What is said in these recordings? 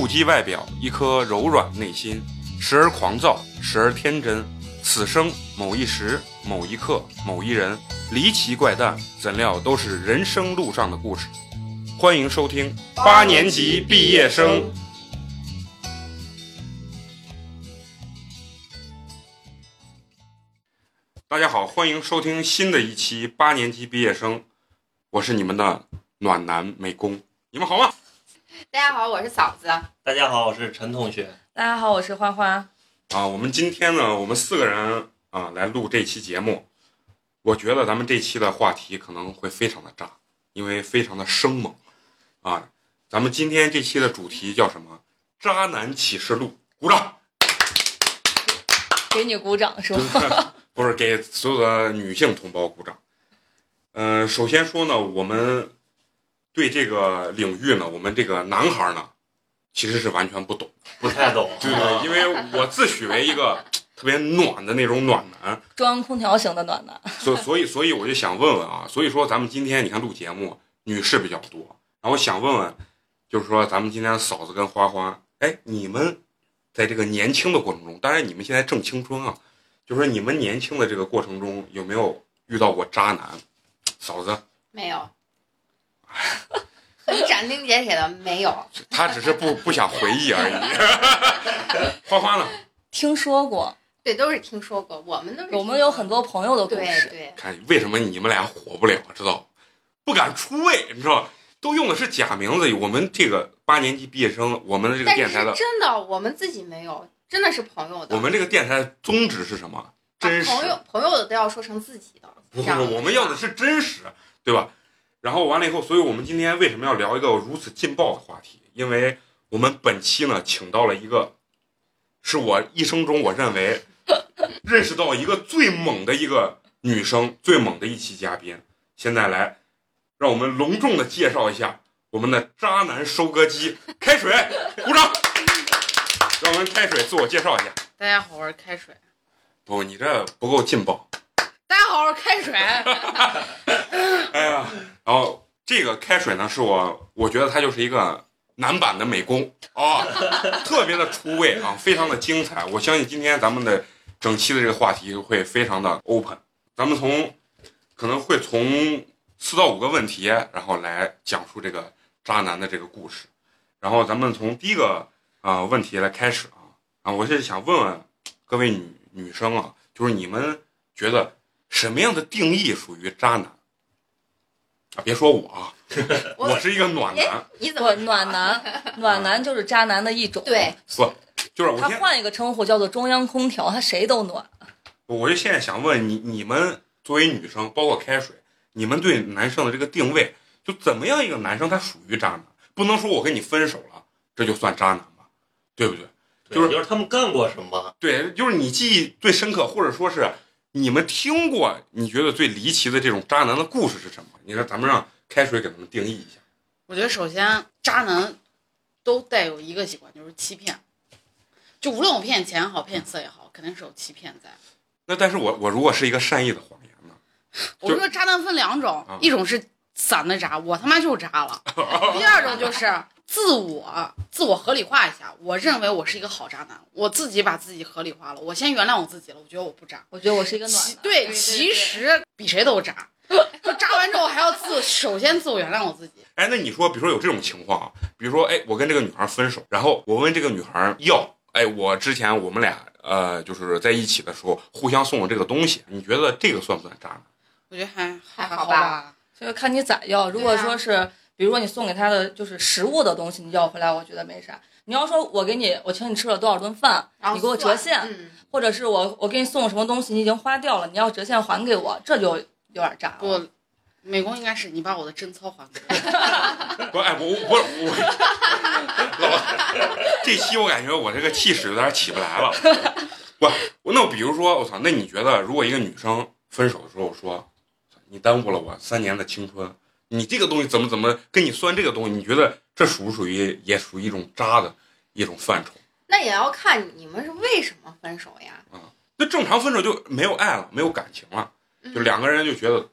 不羁外表，一颗柔软内心，时而狂躁，时而天真。此生某一时、某一刻、某一人，离奇怪诞，怎料都是人生路上的故事。欢迎收听八年级毕业生。大家好，欢迎收听新的一期八年级毕业生，我是你们的暖男美工，你们好吗？大家好，我是嫂子。大家好，我是陈同学。大家好，我是花花。啊，我们今天呢，我们四个人啊来录这期节目。我觉得咱们这期的话题可能会非常的炸，因为非常的生猛啊。咱们今天这期的主题叫什么？渣男启示录。鼓掌。给你鼓掌是吧？不是给所有的女性同胞鼓掌。嗯，首先说呢，我们对这个领域呢，我们这个男孩呢，其实是完全不懂，不太懂。对对，因为我自诩为一个特别暖的那种暖男，中央空调型的暖男。所所以所以我就想问问啊，所以说咱们今天你看录节目，女士比较多，然后我想问问，就是说咱们今天嫂子跟花花，哎，你们在这个年轻的过程中，当然你们现在正青春啊。就是说，你们年轻的这个过程中有没有遇到过渣男？嫂子没有，很斩钉截铁的没有。他只是不不想回忆而已。花花呢？听说过，对，都是听说过。我们都是我们有很多朋友的故事。对，看为什么你们俩火不了？知道不敢出位，你知道都用的是假名字。我们这个八年级毕业生，我们的这个电台的真的，我们自己没有。真的是朋友的。我们这个电台宗旨是什么？真实。朋友朋友的都要说成自己的。不是，我们要的是真实，对吧？然后完了以后，所以我们今天为什么要聊一个如此劲爆的话题？因为我们本期呢，请到了一个，是我一生中我认为认识到一个最猛的一个女生，最猛的一期嘉宾。现在来，让我们隆重的介绍一下我们的渣男收割机，开水，鼓掌。让我们开水自我介绍一下。大家好，我是开水。不，你这不够劲爆。大家好，我是开水。哎呀，然后这个开水呢，是我我觉得它就是一个男版的美工啊，特别的出位啊，非常的精彩。我相信今天咱们的整期的这个话题会非常的 open。咱们从可能会从四到五个问题，然后来讲述这个渣男的这个故事。然后咱们从第一个。啊，问题来开始啊！啊，我是想问问各位女女生啊，就是你们觉得什么样的定义属于渣男啊？别说我啊，我是一个暖男。你怎么暖男？暖男 就是渣男的一种。对，不就是我他换一个称呼叫做中央空调，他谁都暖。我就现在想问你，你们作为女生，包括开水，你们对男生的这个定位，就怎么样一个男生他属于渣男？不能说我跟你分手了，这就算渣男吧。对不对？就是就是他们干过什么？对，就是你记忆最深刻，或者说是你们听过你觉得最离奇的这种渣男的故事是什么？你说咱们让开水给他们定义一下。我觉得首先渣男都带有一个习惯，就是欺骗。就无论我骗钱也好，骗色也好，肯定是有欺骗在。那但是我我如果是一个善意的谎言呢？我说渣男分两种，一种是散的渣，我他妈就渣了；第二种就是。自我自我合理化一下，我认为我是一个好渣男，我自己把自己合理化了，我先原谅我自己了，我觉得我不渣，我觉得我是一个暖。对，其实比谁都渣，就渣完之后还要自首先自我原谅我自己。哎，那你说，比如说有这种情况啊，比如说，哎，我跟这个女孩分手，然后我问这个女孩要，哎，我之前我们俩呃就是在一起的时候互相送的这个东西，你觉得这个算不算渣男？我觉得还还好吧，就看你咋要。如果说是。比如说你送给他的就是食物的东西，你要回来，我觉得没啥。你要说我给你，我请你吃了多少顿饭，你给我折现，或者是我我给你送什么东西，你已经花掉了，你要折现还给我，这就有点渣。不，美工应该是你把我的贞操还给我。不，哎，我我我，这期我感觉我这个气势有点起不来了。不，那我比如说，我操，那你觉得如果一个女生分手的时候说，你耽误了我三年的青春？你这个东西怎么怎么跟你算这个东西？你觉得这属不属于也属于一种渣的一种范畴？那也要看你们是为什么分手呀？啊，那正常分手就没有爱了，没有感情了，就两个人就觉得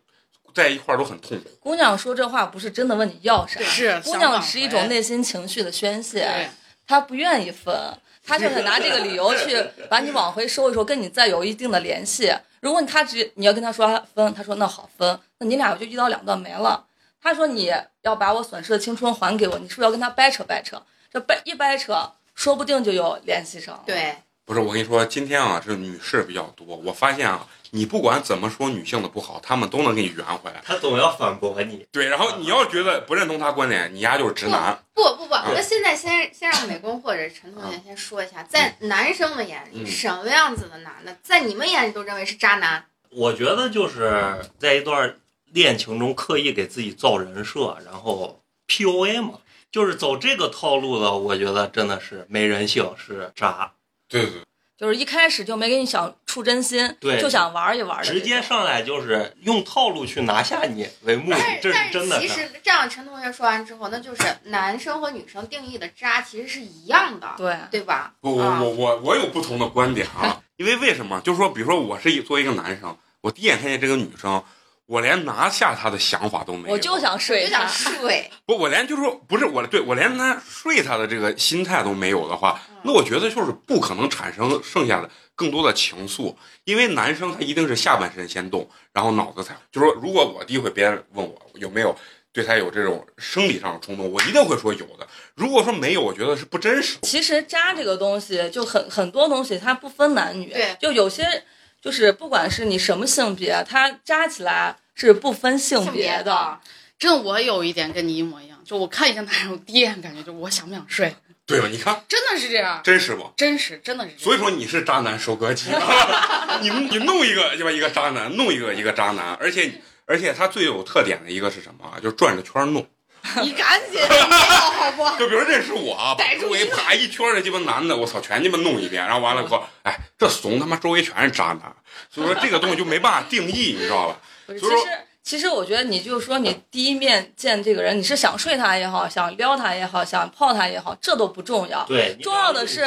在一块儿都很痛苦。姑娘说这话不是真的问你要啥，是姑娘是一种内心情绪的宣泄。她不愿意分，她就想拿这个理由去 把你往回收一收，跟你再有一定的联系。如果他只你要跟他说分，他说那好分，那你俩就一刀两断没了。他说你要把我损失的青春还给我，你是不是要跟他掰扯掰扯？这掰一掰扯，说不定就有联系上。对，不是我跟你说，今天啊，这女士比较多，我发现啊，你不管怎么说女性的不好，他们都能给你圆回来。他总要反驳你。对，然后你要觉得不认同他观点，你丫就是直男。不不不，那现在先先让美工或者陈同学先说一下，在男生的眼里，什么样子的男的，在你们眼里都认为是渣男？我觉得就是在一段恋情中刻意给自己造人设，然后 PUA 嘛，就是走这个套路的，我觉得真的是没人性，是渣。对对对，就是一开始就没给你想处真心，对就想玩一玩，直接上来就是用套路去拿下你为目的，这但是真的其实这样，陈同学说完之后，那就是男生和女生定义的渣其实是一样的，对对吧？不，我啊我我我有不同的观点啊，因为为什么？就是说，比如说我是一作为一个男生，我第一眼看见这个女生，我连拿下他的想法都没有，我就想睡他就想。睡，不，我连就是说不是我对我连他睡他的这个心态都没有的话，嗯那我觉得就是不可能产生剩下的更多的情愫，因为男生他一定是下半身先动，然后脑子才就是说，如果我第一回别人问我有没有对他有这种生理上的冲动，我一定会说有的。如果说没有，我觉得是不真实。其实渣这个东西就很很多东西它不分男女，对就有些就是不管是你什么性别，它扎起来是不分性性别的。真的，我有一点跟你一模一样，就我看一下男人，我第一眼感觉就我想不想睡，对吧？你看，真的是这样，真实不？真实，真的是这样。所以说你是渣男收割机，你你弄一个对吧？一个渣男，弄一个一个渣男，而且而且他最有特点的一个是什么啊？就是转着圈弄。你赶紧好不好？就比如认识我周围一个啪一圈儿的鸡巴男的，我操，全鸡巴弄一遍，然后完了以后，哎，这怂他妈周围全是渣男，所以说这个东西就没办法定义，你知道吧？所以说其实其实我觉得你就是说你第一面见这个人，你是想睡他也好，想撩他也好，想泡他也好，这都不重要。对，重要的是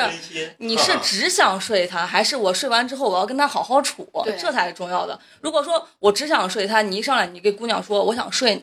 你是啊只想睡他，还是我睡完之后我要跟他好好处，这才是重要的。如果说我只想睡他，你一上来你给姑娘说我想睡你，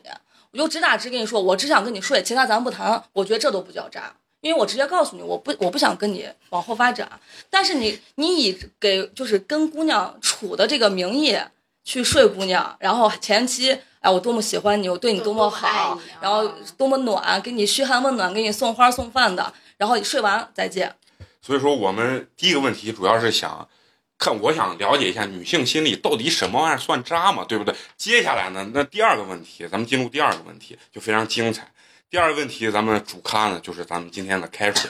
我就直打直跟你说我只想跟你睡，其他咱不谈，我觉得这都不叫渣。因为我直接告诉你，我不我不想跟你往后发展，但是你你以给就是跟姑娘处的这个名义去睡姑娘，然后前期哎我多么喜欢你，我对你多么好，然后多么暖，给你嘘寒问暖，给你送花送饭的，然后你睡完再见。所以说我们第一个问题主要是想看，我想了解一下女性心理到底什么玩意儿算渣嘛，对不对？接下来呢，那第二个问题，咱们进入第二个问题就非常精彩。第二个问题，咱们主咖呢就是咱们今天的开水，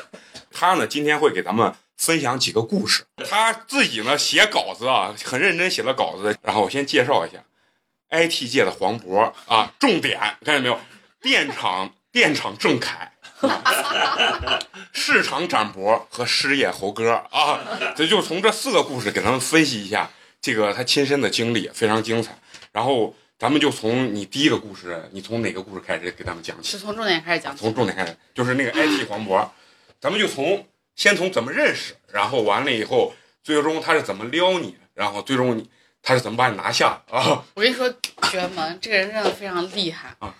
他呢今天会给咱们分享几个故事，他自己呢写稿子啊，很认真写了稿子。然后我先介绍一下，IT 界的黄渤啊，重点看见没有？电厂电厂郑恺。市场展博和失业猴哥啊，这就从这四个故事给他们分析一下这个他亲身的经历，非常精彩。然后咱们就从你第一个故事，你从哪个故事开始给他们讲起是？从重点开始讲起。从重点开始，就是那个 IT 黄渤，咱们就从先从怎么认识，然后完了以后，最终他是怎么撩你，然后最终你他是怎么把你拿下啊？我跟你说，学门这个人真的非常厉害啊。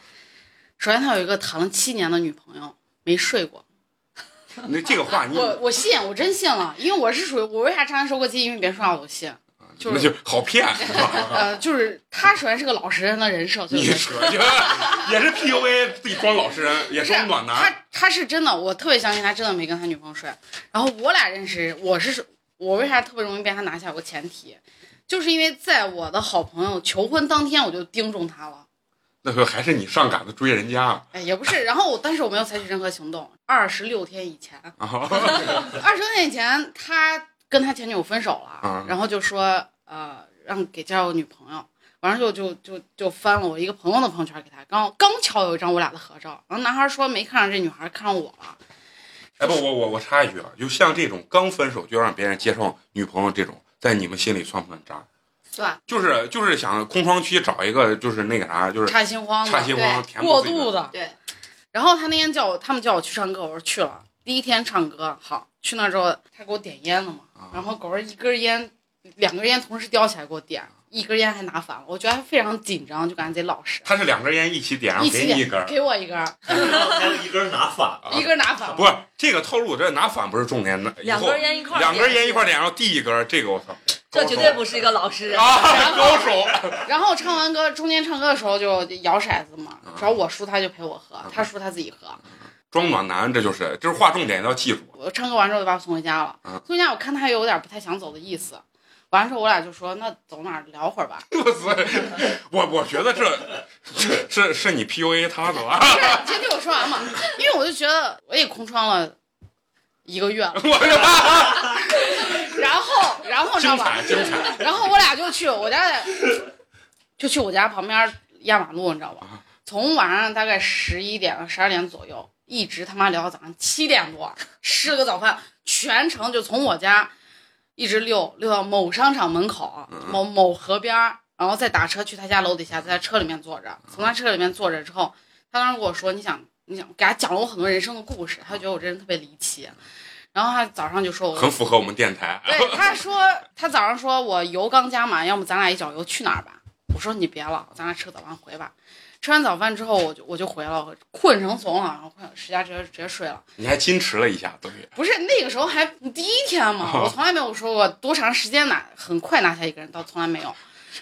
首先，他有一个谈了七年的女朋友，没睡过。那这个话你我我信，我真信了，因为我是属于我为啥渣男收割机？因为别人说话我都信。就是好骗，呃，就是他首先是个老实人的人设，所以你扯去，也是 PUA 自己装老实人，也是装暖男。他他是真的，我特别相信他真的没跟他女朋友睡。然后我俩认识，我是我为啥特别容易被他拿下？有个前提，就是因为在我的好朋友求婚当天，我就盯中他了。那可还是你上赶子追人家啊？哎，也不是，然后我但是我没有采取任何行动。二十六天以前，啊 二十六天以前，他跟他前女友分手了，嗯然后就说呃让给介绍个女朋友，完了就就就就翻了我一个朋友的朋友圈给他，刚刚巧有一张我俩的合照，然后男孩说没看上这女孩，看上我了。哎不，我我我插一句啊，就像这种刚分手就让别人介绍女朋友这种，在你们心里算不算渣？算就是就是想空窗期找一个就是那个啥，就是插心慌的，插心慌过度的。对，然后他那天叫我，他们叫我去唱歌，我说去了。第一天唱歌好，去那之后他给我点烟了嘛，啊然后狗儿一根烟两根烟同时叼起来给我点，一根烟还拿反了，我觉得非常紧张，就感觉贼老实。他是两根烟一起点，然后一起点给你一根，给我一根，还有一根拿反了，一根拿反了。不是这个套路，这拿反不是重点，以两根烟一块儿两根烟一块点点，然后递一根，这个我操，这绝对不是一个老实人。啊，高手，然后唱完歌，中间唱歌的时候就摇骰子嘛，只要我输他就陪我喝，他输他自己喝。装暖男，这就是，就是划重点要记住。我唱歌完之后就把我送回家了，嗯送回家我看他有点不太想走的意思，完了之后我俩就说那走哪儿聊会儿吧。我操，我我觉得这是是是你 PUA 他的吧？不是，先听我说完嘛，因为我就觉得我也空窗了一个月了，我的妈，然后然后你知道吧！然后我俩就去我家的，就去我家旁边压马路，你知道吧？从晚上大概十一点、十二点左右，一直他妈聊到早上七点多，吃了个早饭，全程就从我家一直溜溜到某商场门口，某某河边，然后再打车去他家楼底下，在他车里面坐着。从他车里面坐着之后，他当时跟我说：“你想，你想，给他讲了我很多人生的故事，他觉得我这人特别离奇。”然后他早上就说我很符合我们电台。对，他说他早上说我油刚加满，要么咱俩一脚油去哪儿吧？我说你别了，咱俩吃个早饭回吧。吃完早饭之后，我就我就回了，困成怂了，然后困回家直接直接睡了。你还矜持了一下，对，不是那个时候还第一天嘛，我从来没有说过多长时间拿很快拿下一个人，倒从来没有。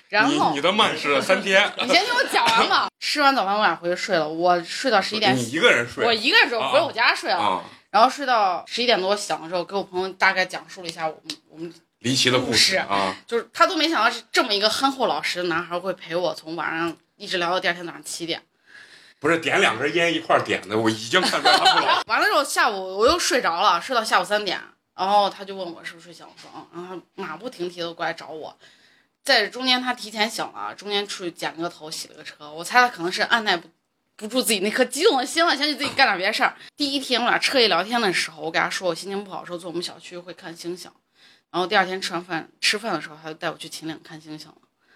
然后你你的慢是三天，你先听我讲完嘛。吃完早饭我俩回去睡了，我睡到十一点你，一个人睡我一个人睡，我回我家睡了。啊？然后睡到十一点多醒的时候，给我朋友大概讲述了一下我们我们离奇的故故事事啊！就是他都没想到是这么一个憨厚老实的男孩会陪我从晚上一直聊到第二天早上七点。不是点两根烟一块点的，我已经看出来他不老。完了之后下午我又睡着了，睡到下午三点，然后他就问我是不是睡醒，我说嗯，然后他马不停蹄的过来找我。在中间他提前醒了，中间出去剪了个头，洗了个车。我猜他可能是按耐不不住自己那颗激动的心了，想起自己干点别的事儿。第一天我俩彻夜聊天的时候，我给他说我心情不好，说坐我们小区会看星星。然后第二天吃完饭吃饭的时候，他就带我去秦岭看星星了。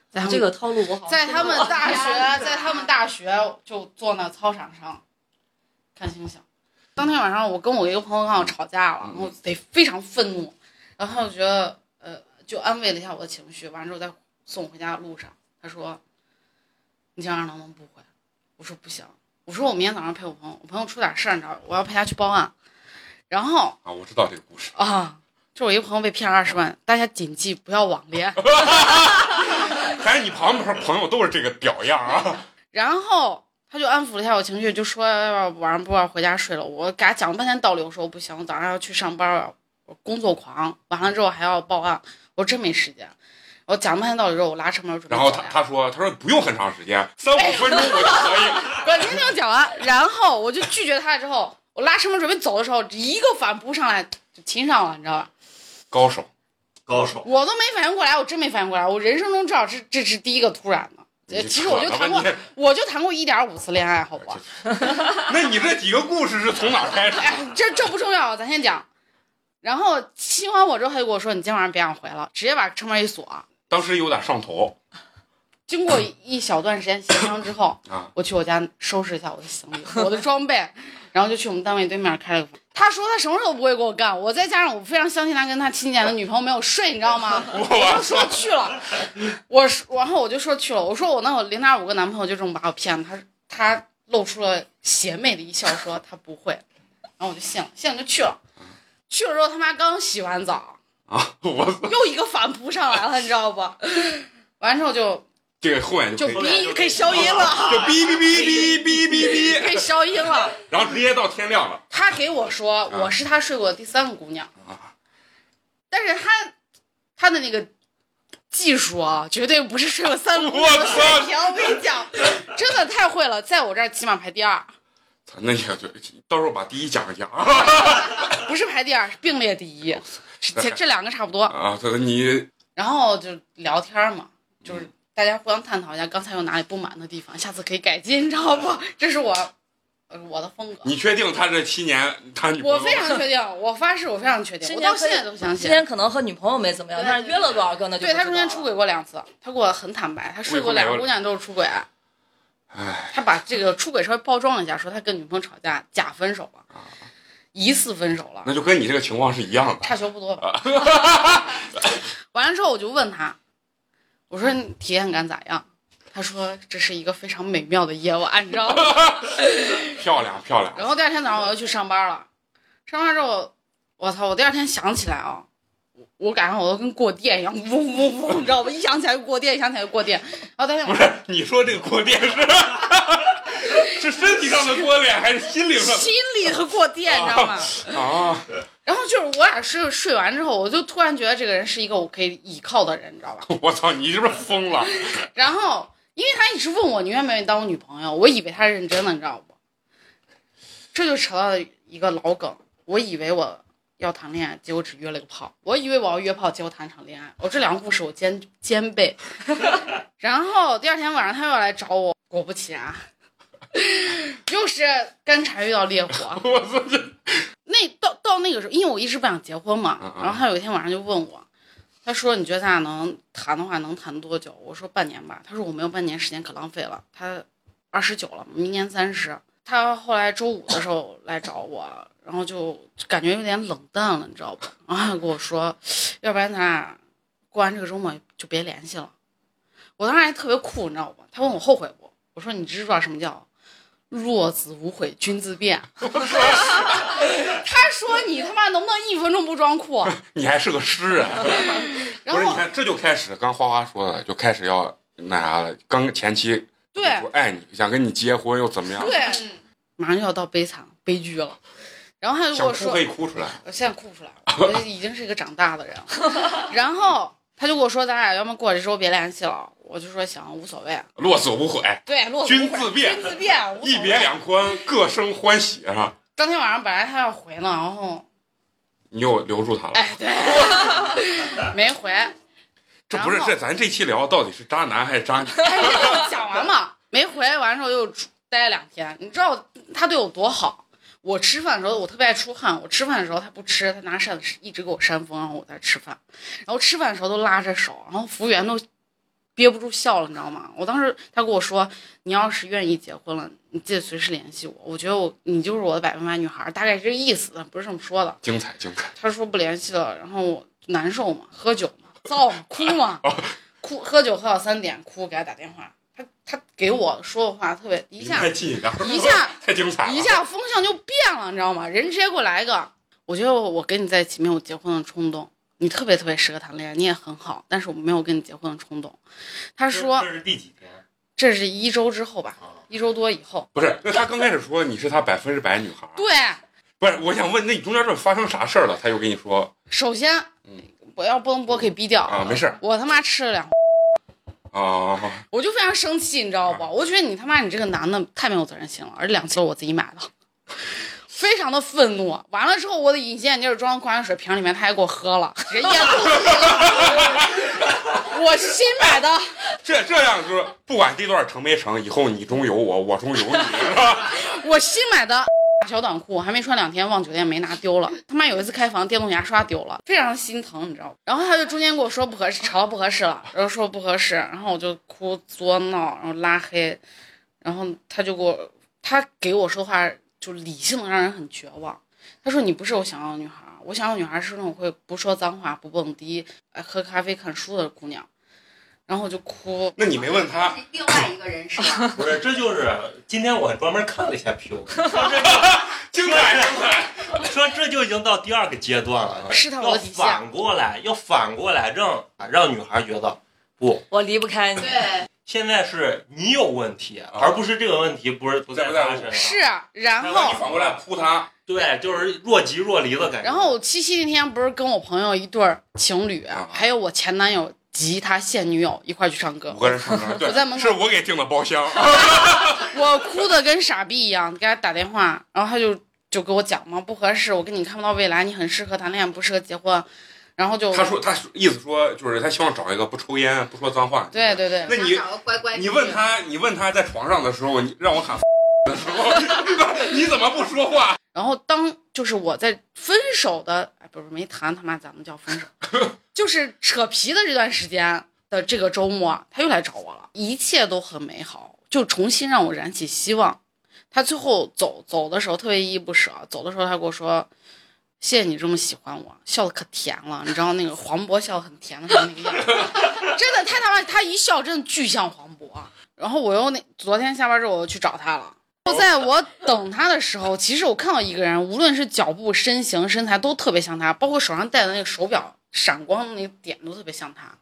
在他们这个套路我好在他们大哎学，在他们大学就坐那操场上看星星。当天晚上，我跟我一个朋友刚好吵架了，然后得非常愤怒，然后他就觉得呃，就安慰了一下我的情绪。完之后，在送我回家的路上，他说：“你今晚上能不能不回？”我说：“不行。”我说：“我明天早上陪我朋友，我朋友出点事儿，你知道，我要陪他去报案。”然后啊，我知道这个故事。啊，就我一个朋友被骗了二十万，大家谨记不要网恋。反正你旁边朋友都是这个屌样啊！然后他就安抚了一下我情绪，就说晚上不要回家睡了。我给他讲了半天道理，我说我不行，我早上要去上班，我工作狂，完了之后还要报案，我真没时间。我讲半天道理之后，我拉车门准备然后。他他说他说不用很长时间，三五分钟我就可以。我 今天我讲完，然后我就拒绝他了。之后我拉车门准备走的时候，一个反扑上来就亲上了，你知道吧？高手，高手。我都没反应过来，我真没反应过来。我人生中至少是这是第一个突然的。其实我就谈过，我就谈过一点五次恋爱，好不好？那你这几个故事是从哪开始？哎，这这不重要，咱先讲。然后亲完我之后，他就跟我说：“你今天晚上别想回了，直接把车门一锁。当时有点上头”经过一小段时间协商之后，啊，我去我家收拾一下我的行李、我的装备，然后就去我们单位对面开了个房。他说他什么时候不会给我干，我再加上我非常相信他跟他亲姐的女朋友没有睡，你知道吗？我就说去了，我说，然后我就说去了，我说我那我零点五个男朋友就这么把我骗了，他他露出了邪魅的一笑，说他不会，然后我就信了，信了就去了，去了之后他妈刚洗完澡，啊，我又一个反扑上来了，你知道不？完之后就这个后面就就可以哔可以消音了，就哔哔哔哔哔哔可以哔，消音了。然后直接到天亮了。他给我说我是他睡过的第三个姑娘，啊但是他他的那个技术啊，绝对不是睡过三个姑娘的水平。我跟你讲，真的太会了，在我这儿起码排第二，操那也就到时候把第一讲一讲 不是排第二，是并列第一，这这两个差不多。啊。这个你然后就聊天嘛，就是大家互相探讨一下刚才有哪里不满的地方，下次可以改进，你知道不？这是我呃我的风格。你确定他这七年他女朋友我非常确定，我发誓，我非常确定，我到现在都不相信。今天可能和女朋友没怎么样，对但是约了多少个呢对他中间出轨过两次，他跟我很坦白，他睡过两个姑娘都是出轨。唉，他把这个出轨稍微包装了一下，说他跟女朋友吵架假分手了，疑似分手了，那就跟你这个情况是一样的。差球不多吧。完了之后我就问他，我说你体验感咋样？他说这是一个非常美妙的夜晚，你知道吗？漂亮漂亮。然后第二天早上我又去上班了，上班之后，我操！我第二天想起来啊，我我感觉我都跟过电一样，嗡嗡嗡，你知道吗？一想起来就过电，一想起来就过电。然后第二天不是你说这个过电是 是身体上的过电还是心灵上？心里头过电，你知道吗？啊！然后就是我俩睡睡完之后，我就突然觉得这个人是一个我可以依靠的人，你知道吧？我操，你是不是疯了？然后因为他一直问我你愿不愿意当我女朋友，我以为他是认真的，你知道不？这就扯到一个老梗，我以为我要谈恋爱，结果只约了个炮；我以为我要约炮，结果谈场恋爱。我这两个故事我兼兼备。然后第二天晚上他又来找我，果不其然，又是干柴遇到烈火。我操这那到到那个时候，因为我一直不想结婚嘛然后他有一天晚上就问我，他说你觉得咱俩能谈的话能谈多久？我说半年吧。他说我没有半年时间可浪费了。他二十九了，明年三十。他后来周五的时候来找我，然后就感觉有点冷淡了，你知道吧？然后他跟我说，要不然咱俩过完这个周末就别联系了。我当时还特别酷，你知道吧？他问我后悔不？我说你知不知道什么叫落子无悔君自变？他说你他妈能不能一分钟不装酷？你还是个诗人。然后你看这就开始，刚花花说的，就开始要那啥了。刚前期对说爱你，想跟你结婚又怎么样？对，嗯马上就要到悲惨悲剧了。然后他就跟我说可，以哭出来。我现在哭不出来了，我已经是一个长大的人了。然后他就跟我说，咱俩要么过这周别联系了。我就说行，无所谓。落子无悔，对，落君自便君自便，一别。两宽，各生欢喜啊！当天晚上本来他要回呢，然后你又留住他了。哎，对，没回。这不是这咱这期聊到底是渣男还是渣女？讲完嘛，没回完之后又待了两天。你知道他对我多好？我吃饭的时候，我特别爱出汗。我吃饭的时候他不吃，他拿扇子一直给我扇风，然后我在吃饭。然后吃饭的时候都拉着手，然后服务员都憋不住笑了，你知道吗？我当时他跟我说：“你要是愿意结婚了，你记得随时联系我。我觉得我你就是我的百分百女孩，大概是这个意思，不是这么说的。精彩精彩！”他说不联系了，然后我难受嘛，喝酒嘛，燥嘛，哭嘛，哭喝酒喝到三点，哭给他打电话，他他给我说的话特别一下一下 太精彩了！一下风向就变了，你知道吗？人直接给我来一个，我觉得我跟你在一起没有结婚的冲动，你特别特别适合谈恋爱，你也很好，但是我没有跟你结婚的冲动。他说这是第几天？这是一周之后吧，啊，一周多以后。不是，那他刚开始说你是他百分之百女孩，对，不是？我想问，那你中间这发生啥事儿了？他又跟你说首先嗯，我要不能播可以逼掉啊，没事儿我他妈吃了两，啊，我就非常生气，你知道不？我觉得你他妈你这个男的太没有责任心了，而且两次都是我自己买的。非常的愤怒，完了之后，我的隐形眼镜装矿泉水瓶里面，他还给我喝了，直接咽肚子里了。我新买的，这这样就是不管这段成没成，以后你中有我，我中有你，是吧？我新买的小短裤，还没穿两天，忘酒店没拿丢了。他妈有一次开房，电动牙刷丢了，非常心疼，你知道吗？然后他就中间跟我说不合适，吵到不合适了，然后说不合适，然后我就哭作闹，然后拉黑，然后他就给我，他给我说话就理性的让人很绝望。他说你不是我想要的女孩，我想要的女孩是那种会不说脏话、不蹦迪、爱喝咖啡、看书的姑娘。然后我就哭，那你没问他另外一个人是吧？不是，这就是今天我专门看了一下 P U，精彩精彩？说这就已经到第二个阶段了，要试探我的底线反过来，要反过来让让女孩觉得不，我离不开你。对，现在是你有问题，而不是这个问题不是不在他身上。是，然后你反过来扑他，对，就是若即若离的感觉。然后我七夕那天不是跟我朋友一对情侣，啊。还有我前男友及他现女友一块去唱歌。我在门口。是我给订的包厢，我哭的跟傻逼一样，给他打电话，然后他就就给我讲嘛，不合适，我跟你看不到未来，你很适合谈恋爱，不适合结婚，然后就他说他意思说就是他希望找一个不抽烟、不说脏话。对对对，那你你问他，你问他在床上的时候，你让我喊的时候，你怎么不说话？然后当就是我在分手的，哎，不是没谈，他妈咱们叫分手，就是扯皮的这段时间的这个周末，他又来找我了，一切都很美好，就重新让我燃起希望。他最后走走的时候特别依依不舍，走的时候他跟我说，谢谢你这么喜欢我，笑的可甜了，你知道那个黄渤笑的很甜的时候那个样子，真的太他妈他一笑真的巨像黄渤。然后我又那昨天下班之后我又去找他了。就在我等他的时候，其实我看到一个人，无论是脚步、身形、身材都特别像他，包括手上戴的那个手表闪光的那个点都特别像他。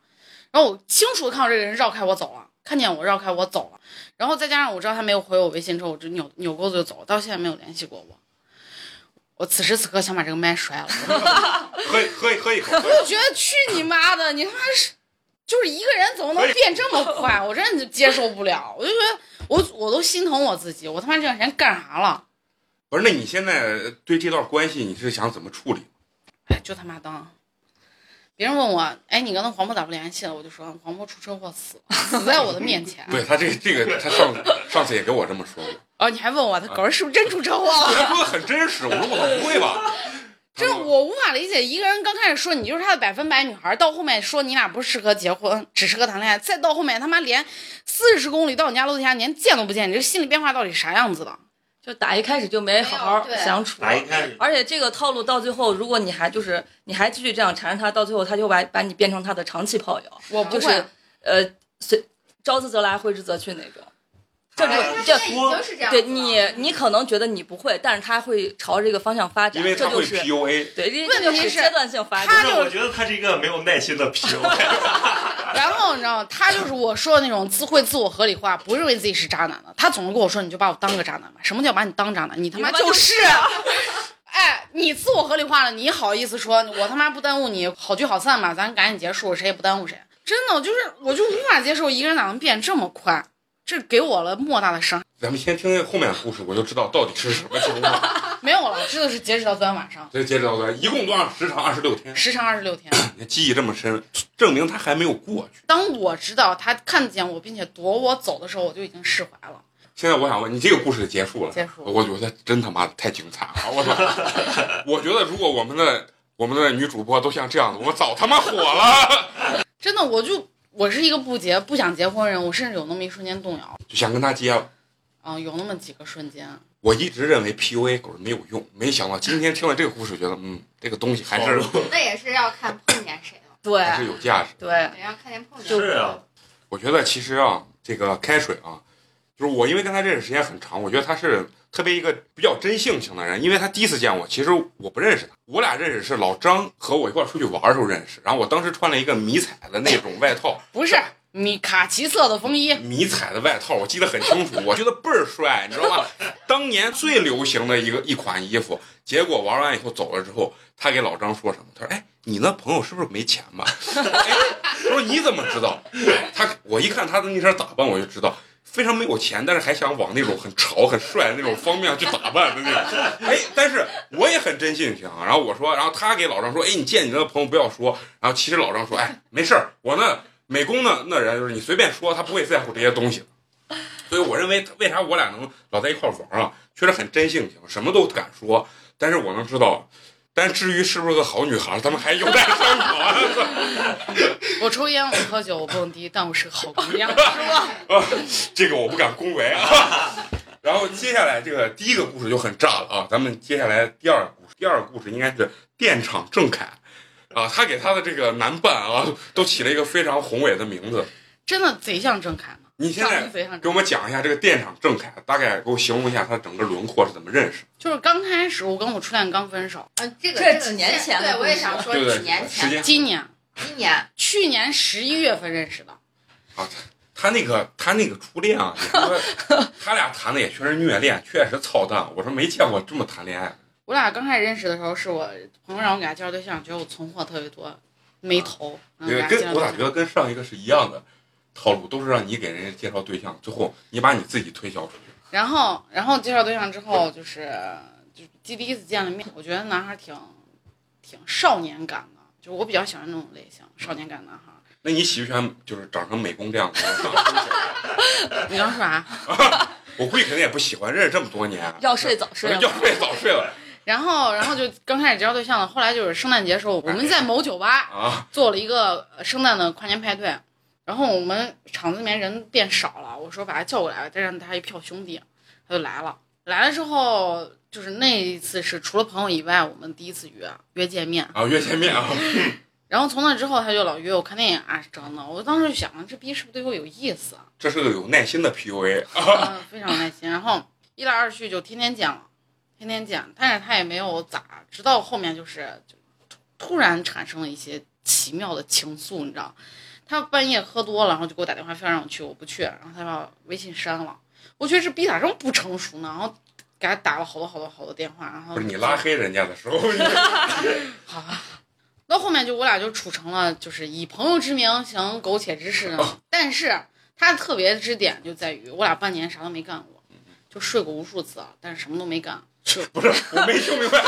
然后我清楚的看到这个人绕开我走了，看见我绕开我走了。然后再加上我知道他没有回我微信之后，我就扭扭钩子就走了，到现在没有联系过我。我此时此刻想把这个麦摔了，喝喝喝一口。我就觉得去你妈的，你他妈是就是一个人怎么能变这么快？我真的接受不了，我就觉得。我我都心疼我自己，我他妈这段时间干啥了？不是，那你现在对这段关系你是想怎么处理？哎，就他妈当。别人问我，哎，你跟那黄渤咋不联系了？我就说黄渤出车祸死了，死在我的面前。对他这这个，他上上次也跟我这么说过。哦，你还问我他狗是不是真出车祸了？他说的很真实，我说我不会吧？这我无法理解，一个人刚开始说你就是他的百分百女孩，到后面说你俩不适合结婚，只适合谈恋爱，再到后面他妈连四十公里到你家楼底下连见都不见，你这心理变化到底啥样子的？就打一开始就没好好相处，打一开始，而且这个套路到最后，如果你还就是你还继续这样缠着他，到最后他就把把你变成他的长期炮友，我不会，呃，随招之则来，挥之则去那种。这这这对你，你可能觉得你不会，但是他会朝这个方向发展，因为这就是 PUA。对，问题是阶段性发展。我觉得他是一个没有耐心的 PUA。然后你知道，他就是我说的那种自会自我合理化，不认为自己是渣男的。他总是跟我说：“你就把我当个渣男吧。”什么叫把你当渣男？你他妈就是。哎，你自我合理化了，你好意思说我他妈不耽误你，好聚好散嘛，咱赶紧结束，谁也不耽误谁。真的，就是我就无法接受一个人咋能变这么快。这给我了莫大的伤。咱们先听听后面的故事，我就知道到底是什么情况。没有了，这个是截止到昨天晚上。对，截止到昨天，一共多少时长？二十六天。时长二十六天。你记忆这么深，证明他还没有过去。当我知道他看见我并且躲我走的时候，我就已经释怀了。现在我想问你，这个故事结束了？结束。我觉得真他妈的太精彩了！我操！我觉得如果我们的我们的女主播都像这样的，我早他妈火了。真的，我就。我是一个不结不想结婚人，我甚至有那么一瞬间动摇，就想跟他结了。嗯，有那么几个瞬间。我一直认为 PUA 狗没有用，没想到今天听了这个故事，觉得嗯，这个东西还是那也是要看碰见谁了，对，还是有价值。对，要看见碰见。是啊，我觉得其实啊，这个开水啊，就是我因为跟他认识时间很长，我觉得他是。特别一个比较真性情的人，因为他第一次见我，其实我不认识他。我俩认识是老张和我一块出去玩的时候认识，然后我当时穿了一个迷彩的那种外套，不是米卡其色的风衣，迷彩的外套，我记得很清楚，我觉得倍儿帅，你知道吗？当年最流行的一个一款衣服。结果玩完以后走了之后，他给老张说什么？他说：“哎，你那朋友是不是没钱吧？”他说：“你怎么知道？”他我一看他的那身打扮，我就知道。非常没有钱，但是还想往那种很潮、很帅的那种方面去打扮的那种。哎，但是我也很真性情。然后我说，然后他给老张说：“哎，你见你那个朋友不要说。”然后其实老张说：“哎，没事儿，我那美工呢，那人就是你随便说，他不会在乎这些东西。”所以我认为，为啥我俩能老在一块玩啊？确实很真性情，什么都敢说。但是我能知道。但至于是不是个好女孩，咱们还有待商讨。我抽烟，我喝酒，我蹦迪，但我是个好姑娘，是吧？啊，这个我不敢恭维啊。然后接下来这个第一个故事就很炸了啊！咱们接下来第二个故事，第二个故事应该是电厂郑恺啊，他给他的这个男伴啊，都起了一个非常宏伟的名字，真的贼像郑恺。你现在给我们讲一下这个电厂郑恺，大概给我形容一下他整个轮廓是怎么认识？就是刚开始我跟我初恋刚分手，嗯，这个这几年前对，我也想说几年前，今年，今年，去年十一月份认识的。啊，他那个他那个初恋啊，他俩谈的也确实虐恋，确实操蛋。我说没见过这么谈恋爱。我俩刚开始认识的时候，是我朋友让我给他介绍对象，觉得我存货特别多，没投。跟我咋觉得跟上一个是一样的？套路都是让你给人家介绍对象，最后你把你自己推销出去。然后，然后介绍对象之后，就是就第第一次见了面，我觉得男孩挺挺少年感的，就我比较喜欢那种类型，少年感男孩。那你喜不喜欢就是长成美工这样的？你刚说啥？我估计肯定也不喜欢，认识这么多年，要睡早睡，要睡早睡了。然后，然后就刚开始介绍对象了，后来就是圣诞节时候，我们在某酒吧啊做了一个圣诞的跨年派对。然后我们厂子里面人变少了，我说把他叫过来，再让他一票兄弟，他就来了。来了之后，就是那一次是除了朋友以外，我们第一次约约见面啊，约见面啊。然后从那之后，他就老约我看电影啊，整的。我当时就想，这逼是不是对我有意思？这是个有耐心的 PUA，嗯，非常有耐心。然后一来二去就天天见了，天天见。但是他也没有咋，直到后面就是就突然产生了一些奇妙的情愫，你知道？他半夜喝多了，然后就给我打电话，非要让我去，我不去，然后他把微信删了。我觉得这逼咋这么不成熟呢？然后给他打了好多好多好多电话，然后不是你拉黑人家的时候，好。到后面就我俩就处成了，就是以朋友之名行苟且之事。但是他特别之点就在于，我俩半年啥都没干过，就睡过无数次，但是什么都没干。不是，我没听明白。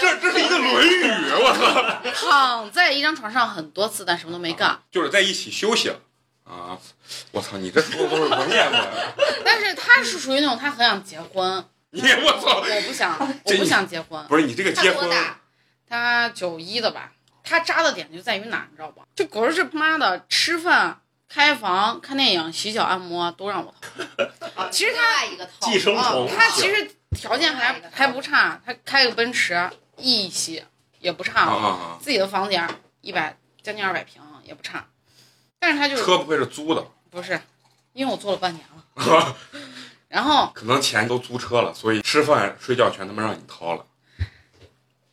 这这是一个《论语》，我操！躺在一张床上很多次，但什么都没干。就是在一起休息了啊！我操，你这说的都是文言文。但是他是属于那种他很想结婚。你我操！我不想，我不想结婚。不是你这个结婚。他九一的吧，他渣的点就在于哪，你知道吧？这狗日这他妈的吃饭、开房、看电影、洗脚、按摩都让我掏。其实他寄生虫，他其实条件还还不差，他开个奔驰 E 系也不差，自己的房间一百将近二百平也不差。但是他就车不会是租的？不是，因为我做了半年了。然后可能钱都租车了，所以吃饭睡觉全他妈让你掏了。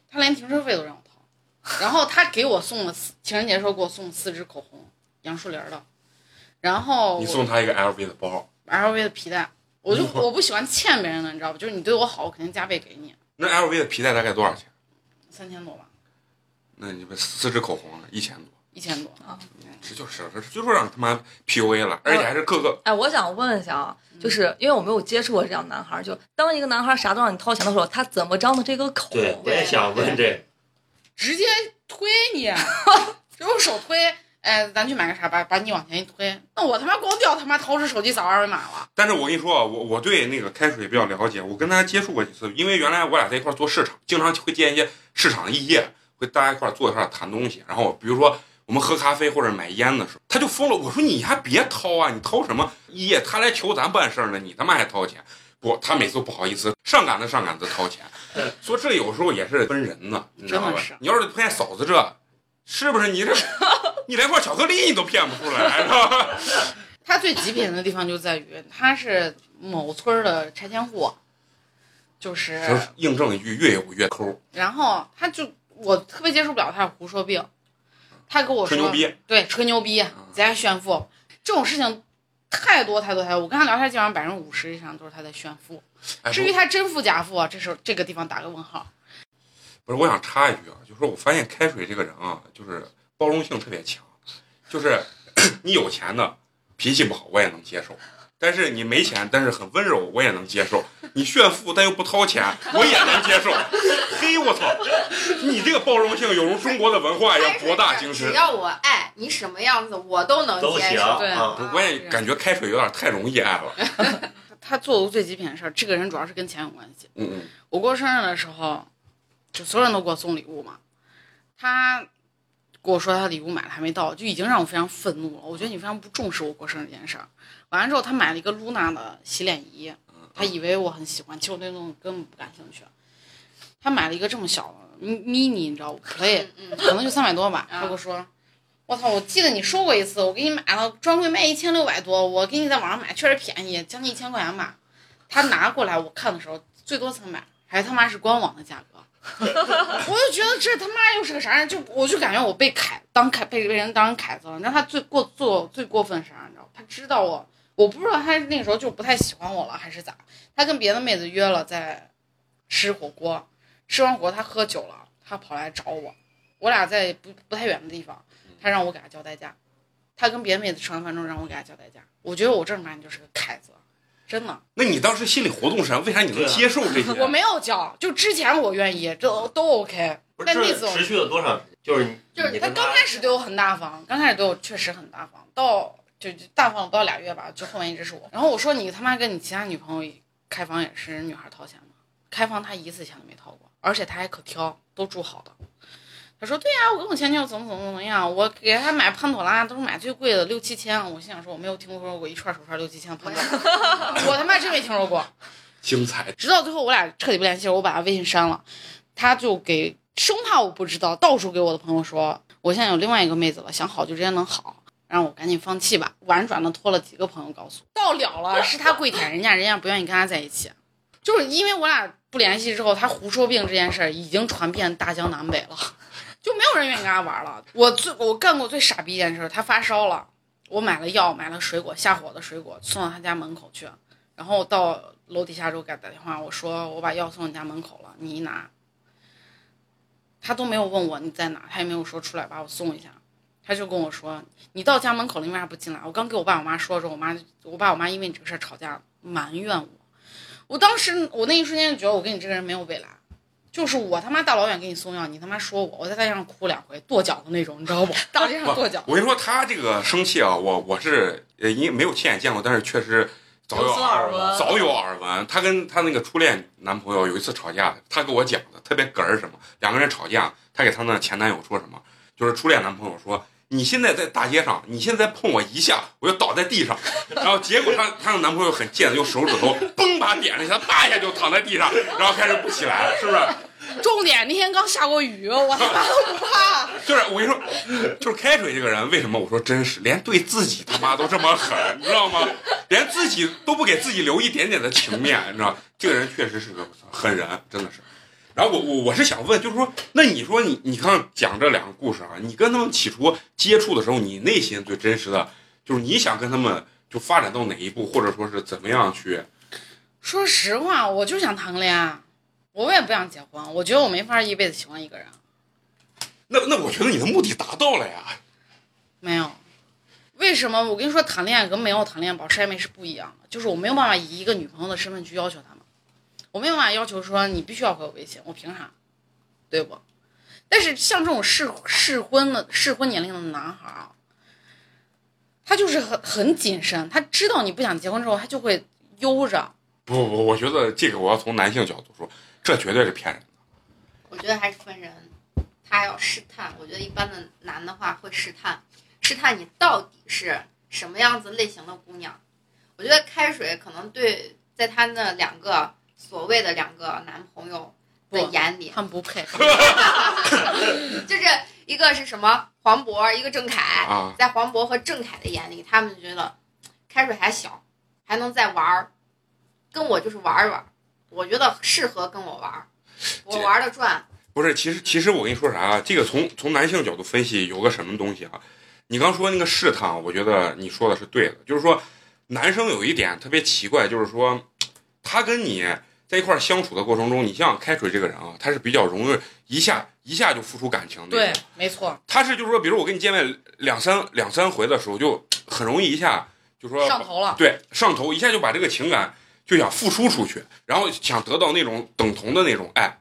他连停车费都让我掏，然后他给我送了四情人节时候给我送了四支口红，杨树林的，然后你送他一个 LV 的包，LV 的皮带，我就 我不喜欢欠别人的，你知道不？就是你对我好，我肯定加倍给你。那 LV 的皮带大概多少钱？三千多吧。那你们四支口红一千多？一千多啊。这就是这就说让他妈 PUA 了，而且还是各个。哎，我想问一下啊，就是因为我没有接触过这样男孩，就当一个男孩啥都让你掏钱的时候，他怎么张的这个口？对，我也想问这。直接推你，用手推，哎，咱去买个啥，把把你往前一推，那我他妈光掉他妈掏出手机扫二维码了。但是我跟你说啊，我我对那个开水比较了解，我跟他接触过几次，因为原来我俩在一块做市场，经常会见一些市场的异业，会大家一块坐一块谈东西，然后比如说。我们喝咖啡或者买烟的时候，他就疯了。我说你还别掏啊，你掏什么？业，他来求咱办事儿呢，你他妈还掏钱？不，他每次都不好意思，上赶子上赶子掏钱。所以这有时候也是分人呢，你知道吧？你要是碰见嫂子这，是不是你这，你连块巧克力你都骗不出来，是吧？他最极品的地方就在于他是某村的拆迁户，就是印证一句越有越抠。然后他就我特别接受不了他是胡说病。他跟我说，对，吹牛逼，在炫富，这种事情太多太多太多。我跟他聊天，基本上百分之五十以上都是他在炫富。至于他真富假富，这时候这个地方打个问号。不是，我想插一句啊，就是我发现开水这个人啊，就是包容性特别强，就是 你有钱的，脾气不好我也能接受。但是你没钱，但是很温柔，我也能接受。你炫富但又不掏钱，我也能接受。嘿，我操！你这个包容性有如中国的文化一样博大精深。只要我爱你什么样子，我都能接受。对，我也感觉开水有点太容易爱了。他做过最极品的事儿，这个人主要是跟钱有关系。嗯嗯。我过生日的时候，就所有人都给我送礼物嘛。他跟我说他礼物买了还没到，就已经让我非常愤怒了。我觉得你非常不重视我过生日这件事儿。完了之后，他买了一个露娜的洗脸仪，他以为我很喜欢，其实我对那种根本不感兴趣。他买了一个这么小的 mini，你知道，play，可能就三百多吧。他跟我说：“我操，我记得你说过一次，我给你买了，专柜卖一千六百多，我给你在网上买确实便宜，将近一千块钱吧。”他拿过来我看的时候，最多才买，还他妈是官网的价格。我就觉得这他妈又是个啥人？就我就感觉我被凯当凯被被人当凯子了。你知道他最过做最过分啥？你知道？他知道我。我不知道他那个时候就不太喜欢我了，还是咋？他跟别的妹子约了在吃火锅，吃完火锅他喝酒了，他跑来找我，我俩在不不太远的地方，他让我给他交代价。他跟别的妹子吃完饭之后让我给他交代价，我觉得我正儿八经就是个凯子，真的。那你当时心理活动是啥？为啥你能接受这些？我没有交，就之前我愿意，这都 OK。但那次持续了多长时间？就是就是他刚开始对我很大方，刚开始对我确实很大方，到。就大方不到俩月吧，就后面一直是我。然后我说你他妈跟你其他女朋友开房也是女孩掏钱吗？开房他一次钱都没掏过，而且他还可挑，都住好的。他说对呀，我跟我前女友怎么怎么怎么样，我给他买潘朵拉都是买最贵的，六七千。我心想说我没有听说过一串手串六七千潘朵拉，我他妈真没听说过。精彩。直到最后我俩彻底不联系了，我把他微信删了，他就给生怕我不知道，到处给我的朋友说，我现在有另外一个妹子了，想好就直接能好，让我赶紧放弃吧。婉转的托了几个朋友告诉我，到了了，是他跪舔人家，人家不愿意跟他在一起，就是因为我俩不联系之后，他胡说病这件事儿已经传遍大江南北了，就没有人愿意跟他玩了。我最我干过最傻逼一件事，他发烧了，我买了药，买了水果下火的水果送到他家门口去，然后到楼底下之后给他打电话，我说我把药送你家门口了，你一拿。他都没有问我你在哪，他也没有说出来把我送一下，他就跟我说你到家门口了，你为啥不进来？我刚给我爸我妈说之后，我妈我爸我妈因为你这个事吵架埋怨我。我当时我那一瞬间就觉得我跟你这个人没有未来，就是我他妈大老远给你送药，你他妈说我，我在大街上哭两回，跺脚的那种，你知道不？大街上跺脚。我跟你说，他这个生气啊，我我是呃因没有亲眼见过，但是确实早有耳闻，早有耳闻。他跟他那个初恋男朋友有一次吵架，他给我讲的特别哏儿什么，两个人吵架，他给他那前男友说什么，就是初恋男朋友说。你现在在大街上，你现在碰我一下，我就倒在地上。然后结果她她的男朋友很贱的，用手指头嘣把点了一下，啪一下就躺在地上，然后开始不起来了，是不是？重点那天刚下过雨，我他妈都不怕。就是我跟你说，就是开水这个人，为什么我说真实，连对自己他妈都这么狠，你知道吗？连自己都不给自己留一点点的情面，你知道？这个人确实是个狠人，真的是。然后我我我是想问，就是说，那你说你你看讲这两个故事啊，你跟他们起初接触的时候，你内心最真实的，就是你想跟他们就发展到哪一步，或者说是怎么样去？说实话，我就想谈个恋爱，我也不想结婚，我觉得我没法一辈子喜欢一个人。那那我觉得你的目的达到了呀。没有，为什么？我跟你说，谈恋爱跟没有谈恋爱保持暧昧是不一样的，就是我没有办法以一个女朋友的身份去要求他们。我没有办法要求说你必须要回我微信，我凭啥？对不？但是像这种适适婚的适婚年龄的男孩啊，他就是很很谨慎，他知道你不想结婚之后，他就会悠着。不不不，我觉得这个我要从男性角度说，这绝对是骗人的。我觉得还是分人，他要试探。我觉得一般的男的话会试探，试探你到底是什么样子类型的姑娘。我觉得开水可能对在他那两个。所谓的两个男朋友的眼里，他们不配 就是一个是什么黄渤，一个郑恺，在黄渤和郑恺的眼里，他们觉得开水还小，还能再玩儿，跟我就是玩玩，我觉得适合跟我玩儿，我玩的转。不是，其实其实我跟你说啥啊？这个从从男性角度分析，有个什么东西啊？你刚说那个试探，我觉得你说的是对的，就是说男生有一点特别奇怪，就是说他跟你。在一块相处的过程中，你像开水这个人啊，他是比较容易一下一下就付出感情的。对，没错。他是就是说，比如我跟你见面两三两三回的时候，就很容易一下就说上头了。对，上头一下就把这个情感就想付出出去，然后想得到那种等同的那种爱。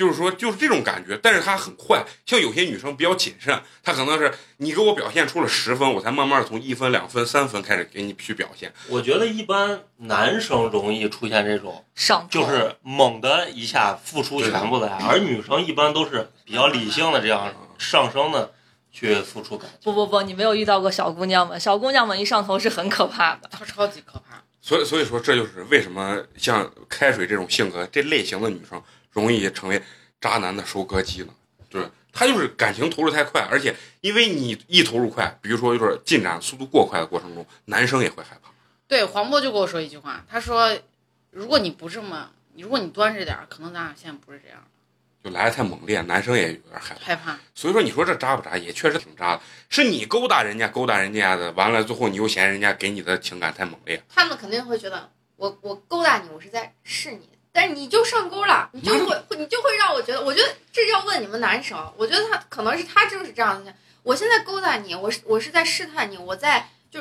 就是说，就是这种感觉，但是他很快。像有些女生比较谨慎，她可能是你给我表现出了十分，我才慢慢从一分、两分、三分开始给你去表现。我觉得一般男生容易出现这种上，就是猛的一下付出全部的爱，而女生一般都是比较理性的这样上升的去付出感情。不不不，你没有遇到过小姑娘们，小姑娘们一上头是很可怕的，她超级可怕。所以所以说，这就是为什么像开水这种性格这类型的女生。容易成为渣男的收割机呢？对，他就是感情投入太快，而且因为你一投入快，比如说就是进展速度过快的过程中，男生也会害怕。对，黄渤就跟我说一句话，他说：“如果你不这么，如果你端着点儿，可能咱俩现在不是这样的。”就来的太猛烈，男生也有点害怕。害怕。所以说，你说这渣不渣？也确实挺渣的。是你勾搭人家，勾搭人家的，完了最后你又嫌人家给你的情感太猛烈。他们肯定会觉得，我我勾搭你，我是在试你。但是你就上钩了，你就会，你就会让我觉得，我觉得这要问你们男生，我觉得他可能是他就是这样的。我现在勾搭你，我是我是在试探你，我在就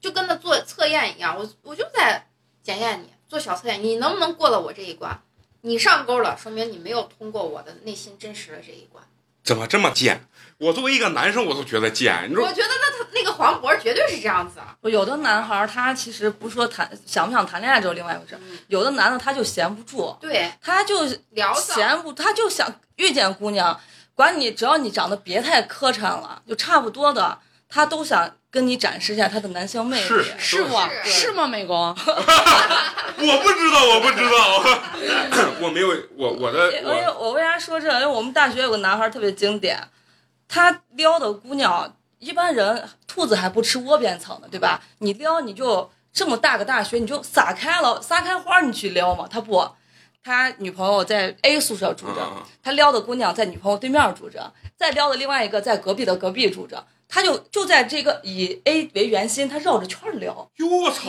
就跟他做测验一样，我我就在检验你，做小测验，你能不能过了我这一关？你上钩了，说明你没有通过我的内心真实的这一关。怎么这么贱？我作为一个男生，我都觉得贱。你说，我觉得那他那个黄渤绝对是这样子啊。有的男孩他其实不说谈想不想谈恋爱，就是另外一回事。有的男的他就闲不住，对，他就聊闲不，他就想遇见姑娘，管你只要你长得别太磕碜了，就差不多的，他都想跟你展示一下他的男性魅力。是是吗？是吗？美工。我不知道，我不知道，我没有，我我的我我为啥说这？因为我们大学有个男孩特别经典，他撩的姑娘，一般人兔子还不吃窝边草呢，对吧？你撩你就这么大个大学，你就撒开了，撒开花你去撩嘛。他不，他女朋友在 A 宿舍住着，他撩的姑娘在女朋友对面住着，再撩的另外一个在隔壁的隔壁住着。他就就在这个以 A 为圆心，他绕着圈聊。哟，我操！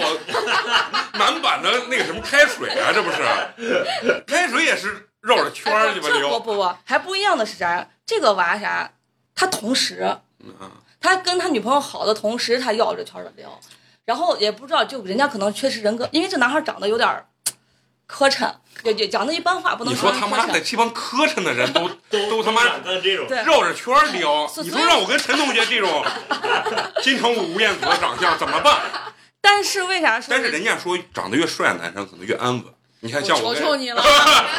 满版的那个什么开水啊，这不是？开水也是绕着圈儿去吧聊。不不不，还不一样的是啥？这个娃啥？他同时，他跟他女朋友好的同时，他绕着圈儿的聊。然后也不知道，就人家可能确实人格，因为这男孩长得有点磕碜。也也讲的一般话不能说。你说他妈的这帮磕碜的人都 都他妈绕着圈撩，你说让我跟陈同学这种 金城武、吴彦祖的长相怎么办？但是为啥说？但是人家说长得越帅的男生可能越安稳。你看像我，求求你了，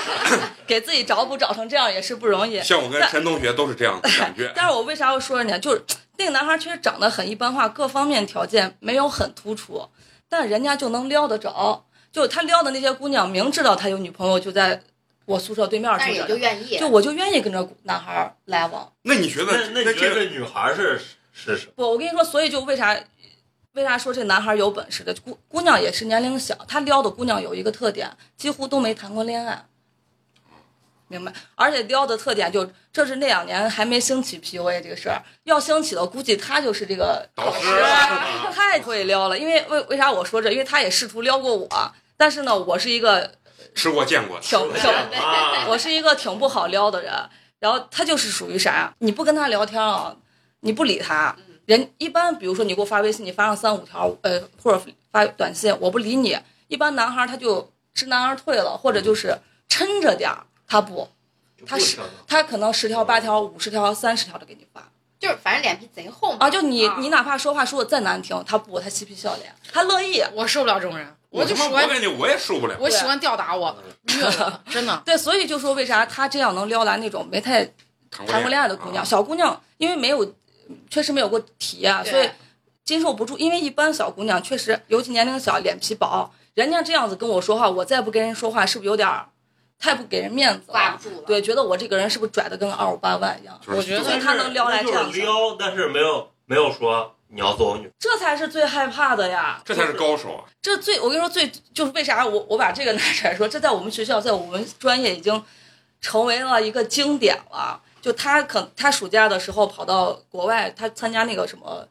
给自己找补找成这样也是不容易。像我跟陈同学都是这样的感觉。但是我为啥要说人家？就是那个男孩确实长得很一般化，各方面条件没有很突出，但人家就能撩得着。就他撩的那些姑娘，明知道他有女朋友，就在我宿舍对面住着，就愿意，就我就愿意跟这男孩来往。那你觉得？那那这个女孩是是什么？不，我跟你说，所以就为啥为啥说这男孩有本事的？姑姑娘也是年龄小，他撩的姑娘有一个特点，几乎都没谈过恋爱。明白，而且撩的特点就，这是那两年还没兴起 PUA 这个事儿，要兴起了，估计他就是这个导师，太会撩了。因为为为啥我说这？因为他也试图撩过我，但是呢，我是一个吃过见过，挺挺，我是一个挺不好撩的人。然后他就是属于啥？你不跟他聊天啊，你不理他，人一般，比如说你给我发微信，你发上三五条，呃，或者发短信，我不理你，一般男孩他就知难而退了，或者就是撑着点儿。他不，他是他可能十条八条五十条三十条的给你发，就是反正脸皮贼厚啊！就你你哪怕说话说的再难听，他不他嬉皮笑脸，他乐意。我受不了这种人，我就说，我感觉我也受不了。我喜欢吊打我，真的。对，所以就说为啥他这样能撩来那种没太谈过恋爱的姑娘，小姑娘，因为没有确实没有过体验，所以经受不住。因为一般小姑娘确实，尤其年龄小，脸皮薄，人家这样子跟我说话，我再不跟人说话，是不是有点？太不给人面子了，住了对，觉得我这个人是不是拽的跟二五八万一样？我觉得他能撩来这样撩，但是没有没有说你要做我女，这才是最害怕的呀！这才是高手啊！这最我跟你说最就是为啥我我把这个拿出来说，这在我们学校，在我们专业已经成为了一个经典了。就他可他暑假的时候跑到国外，他参加那个什么。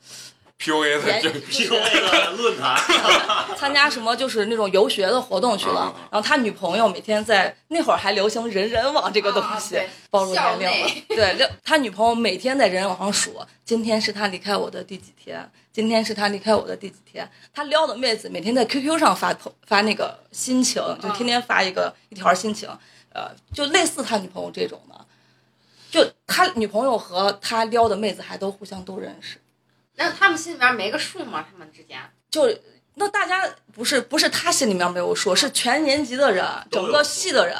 P U A 的就 P U A 的论坛，参加什么就是那种游学的活动去了。然后他女朋友每天在那会儿还流行人人网这个东西，暴露年龄了。对，他女朋友每天在人人网上数，今天是他离开我的第几天，今天是他离开我的第几天。他撩的妹子每天在 Q Q 上发发那个心情，就天天发一个一条心情，呃，就类似他女朋友这种的。就他女朋友和他撩的妹子还都互相都认识。那他们心里面没个数吗？他们之间就那大家不是不是他心里面没有数，是全年级的人，整个系的人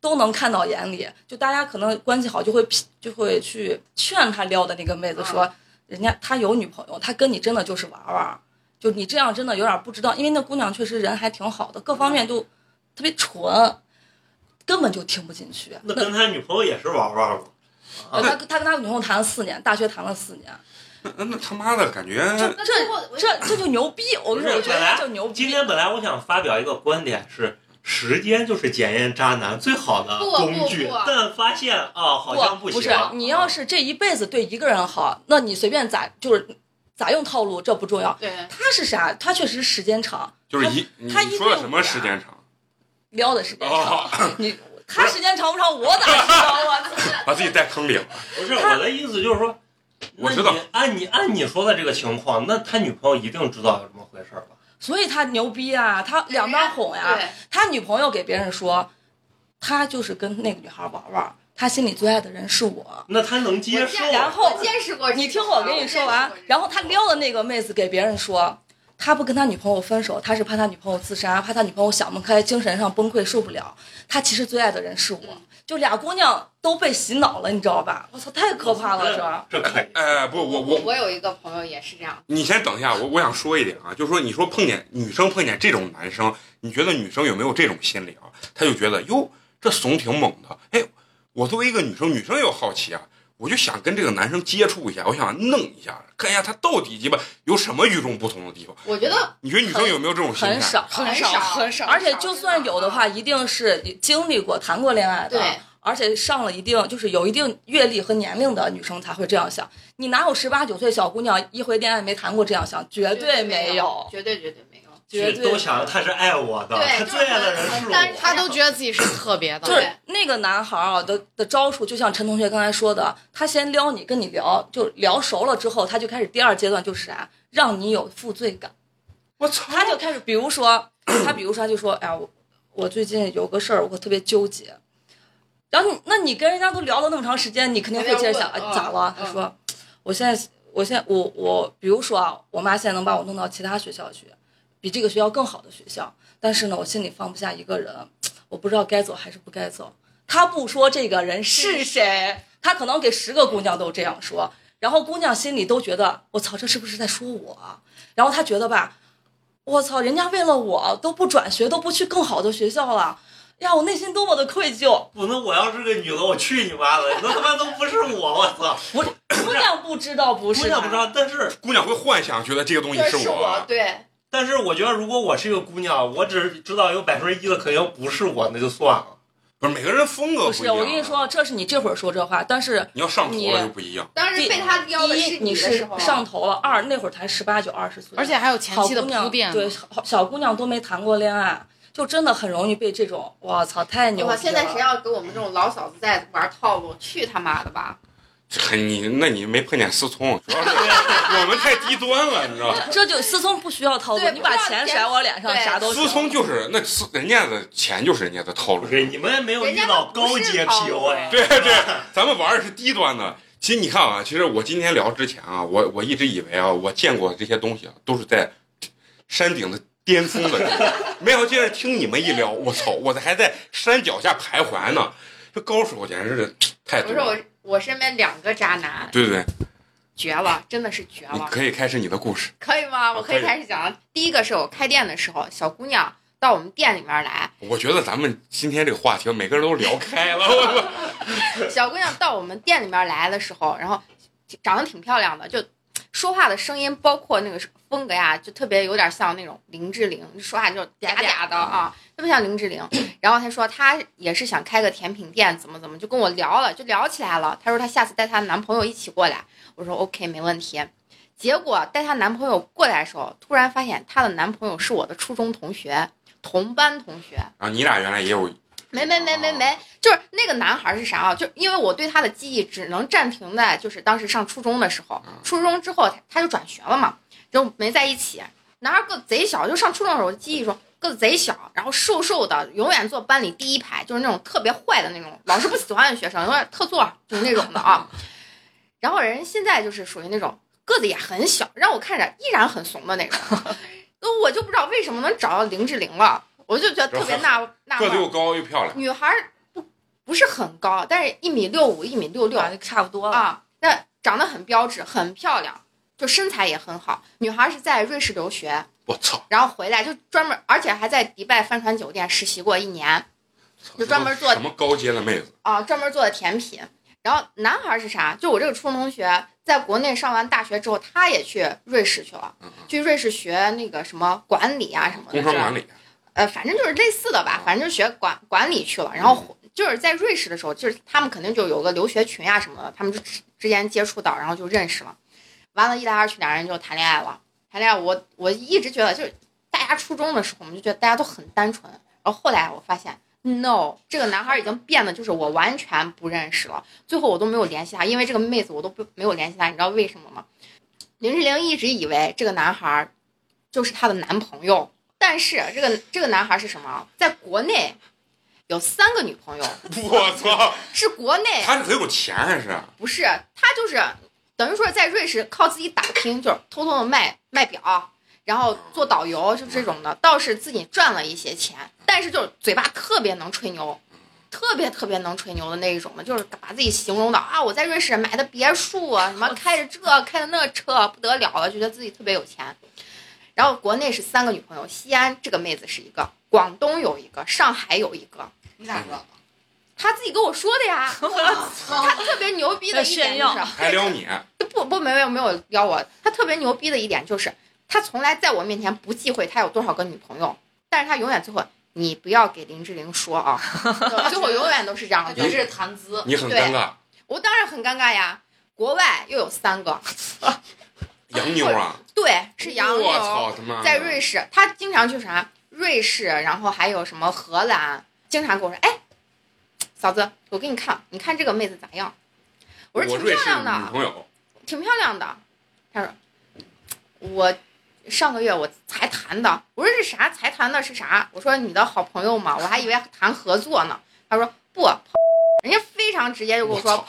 都能看到眼里。就大家可能关系好，就会就会去劝他撩的那个妹子说，人家他有女朋友，他跟你真的就是玩玩，就你这样真的有点不知道，因为那姑娘确实人还挺好的，各方面都特别纯，根本就听不进去。那跟他女朋友也是玩玩吗？他他跟他女朋友谈了四年，大学谈了四年。那 那他妈的感觉，这这这就牛逼！我跟你说，本来就牛逼。今天本来我想发表一个观点是，时间就是检验渣男最好的工具，但发现啊，好像不行。不是，你要是这一辈子对一个人好，那你随便咋就是咋用套路，这不重要。对，他是啥？他确实时间长。就是一，他说的什么时间长？撩的时间长。你他时间长不长？我咋知道啊？把自己带坑里了。不是我的意思，就是说。我知道，按你按你说的这个情况，那他女朋友一定知道有这么回事吧？所以他牛逼啊，他两边哄呀。他女朋友给别人说，他就是跟那个女孩玩玩，他心里最爱的人是我。那他能接受？然后见识过，你听我跟你说完。然后他撩的那个妹子给别人说，他不跟他女朋友分手，他是怕他女朋友自杀，怕他女朋友想不开，精神上崩溃受不了。他其实最爱的人是我，就俩姑娘都被洗脑了，你知道吧？我操，太可怕了，这这可以。哎，不，我我我有一个朋友也是这样。你先等一下，我我想说一点啊，就是说，你说碰见女生碰见这种男生，你觉得女生有没有这种心理啊？他就觉得哟，这怂挺猛的。哎，我作为一个女生，女生也有好奇啊。我就想跟这个男生接触一下，我想弄一下，看一下他到底鸡巴有什么与众不同的地方。我觉得，你觉得女生有没有这种心态？很少，很少，很少。而且就算有的话，一定是经历过、谈过恋爱的，对，而且上了一定就是有一定阅历和年龄的女生才会这样想。你哪有十八九岁小姑娘一回恋爱没谈过这样想？绝对没有，绝对绝对没有。都想着他是爱我的，他最爱的人是我，他都觉得自己是特别的。就是那个男孩啊的的招数，就像陈同学刚才说的，他先撩你，跟你聊，就聊熟了之后，他就开始第二阶段就是啥，让你有负罪感。我操！他就开始，比如说他，比如说他就说，哎呀，我我最近有个事儿，我特别纠结。然后那你跟人家都聊了那么长时间，你肯定会接着想，哎，咋了？他说，我现在，我现在，我我，比如说啊，我妈现在能把我弄到其他学校去。比这个学校更好的学校，但是呢，我心里放不下一个人，我不知道该走还是不该走。他不说这个人是谁，他可能给十个姑娘都这样说，然后姑娘心里都觉得我操，这是不是在说我？然后他觉得吧，我操，人家为了我都不转学，都不去更好的学校了，呀，我内心多么的愧疚。不能，我要是个女的，我去你妈的，那他妈都不是我，我操！不，姑娘不知道不是，姑娘不知道，但是姑娘会幻想，觉得这个东西是我，对。但是我觉得，如果我是一个姑娘，我只知道有百分之一的可能不是我，那就算了。不是每个人风格不是，我跟你说，这是你这会儿说这话，但是你要上头了就不一样。当时被他撩的是你是上头了，二那会儿才十八九二十岁，而且还有前期的铺垫。对，小姑娘都没谈过恋爱，就真的很容易被这种，我操，太牛了！现在谁要给我们这种老嫂子在玩套路，去他妈的吧！你那你没碰见思聪，主要是我们太低端了，你知道吗？这就思聪不需要套路，你把钱甩我脸上，啥都思聪就是那思人家的钱就是人家的套路。对你们没有遇到高阶 PUA。对对，咱们玩的是低端的。其实你看啊，其实我今天聊之前啊，我我一直以为啊，我见过这些东西啊，都是在山顶的巅峰的人，没想到今天听你们一聊，我操，我还在山脚下徘徊呢。这高手简直是太多了。我身边两个渣男，对对对，绝了，真的是绝了。可以开始你的故事，可以吗？我可以开始讲。第一个是我开店的时候，小姑娘到我们店里面来。我觉得咱们今天这个话题，每个人都聊开了。小姑娘到我们店里面来的时候，然后长得挺漂亮的，就说话的声音，包括那个风格呀，就特别有点像那种林志玲，说话就嗲嗲的啊。特别像林志玲，然后他说他也是想开个甜品店，怎么怎么就跟我聊了，就聊起来了。他说他下次带她男朋友一起过来，我说 OK 没问题。结果带她男朋友过来的时候，突然发现她的男朋友是我的初中同学，同班同学。啊，你俩原来也有？没没没没没，就是那个男孩是啥啊？就因为我对他的记忆只能暂停在就是当时上初中的时候，初中之后他就转学了嘛，就没在一起。男孩个子贼小，就上初中的时候记忆中。个子贼小，然后瘦瘦的，永远坐班里第一排，就是那种特别坏的那种，老师不喜欢的学生，永远特坐，就是那种的啊。然后人现在就是属于那种个子也很小，让我看着依然很怂的那种。那我就不知道为什么能找到林志玲了，我就觉得特别纳纳个子又高又漂亮，女孩不不是很高，但是一米六五，一米六六，差不多啊。但长得很标致，很漂亮，就身材也很好。女孩是在瑞士留学。我操！然后回来就专门，而且还在迪拜帆船酒店实习过一年，就专门做什么高阶的妹子啊，专门做的甜品。然后男孩是啥？就我这个初中同学，在国内上完大学之后，他也去瑞士去了，去瑞士学那个什么管理啊什么的。工商管理。呃，反正就是类似的吧，反正就学管管理去了。然后就是在瑞士的时候，就是他们肯定就有个留学群啊什么的，他们就之间接触到，然后就认识了。完了，一来二去，俩人就谈恋爱了。谈恋爱，我我一直觉得就是大家初中的时候，我们就觉得大家都很单纯。然后后来我发现，no，这个男孩已经变得就是我完全不认识了。最后我都没有联系他，因为这个妹子我都不没有联系他。你知道为什么吗？林志玲一直以为这个男孩就是她的男朋友，但是这个这个男孩是什么？在国内有三个女朋友。我操！是国内？他是很有钱还是？不是，他就是。等于说在瑞士靠自己打拼，就是偷偷的卖卖表，然后做导游就这种的，倒是自己赚了一些钱，但是就是嘴巴特别能吹牛，特别特别能吹牛的那一种的，就是把自己形容的啊，我在瑞士买的别墅啊，什么开着这开的那车不得了了，觉得自己特别有钱。然后国内是三个女朋友，西安这个妹子是一个，广东有一个，上海有一个。你咋知道？他自己跟我说的呀。他特别牛逼的一点就是还撩你？不不没有没有撩我。他特别牛逼的一点就是，他从来在我面前不忌讳他有多少个女朋友，但是他永远最后你不要给林志玲说啊，最后永远都是这样的。就是谈资。你很尴尬。我当然很尴尬呀。国外又有三个。洋妞啊？对，是洋妞。在瑞士，他经常去啥？瑞士，然后还有什么荷兰？经常跟我说：“哎，嫂子，我给你看，你看这个妹子咋样？”我说：“挺漂亮的，女朋友，挺漂亮的。”他说：“我上个月我才谈的。”我说：“是啥？才谈的是啥？”我说：“你的好朋友嘛，我还以为谈合作呢。”他说：“不，人家非常直接就跟我说，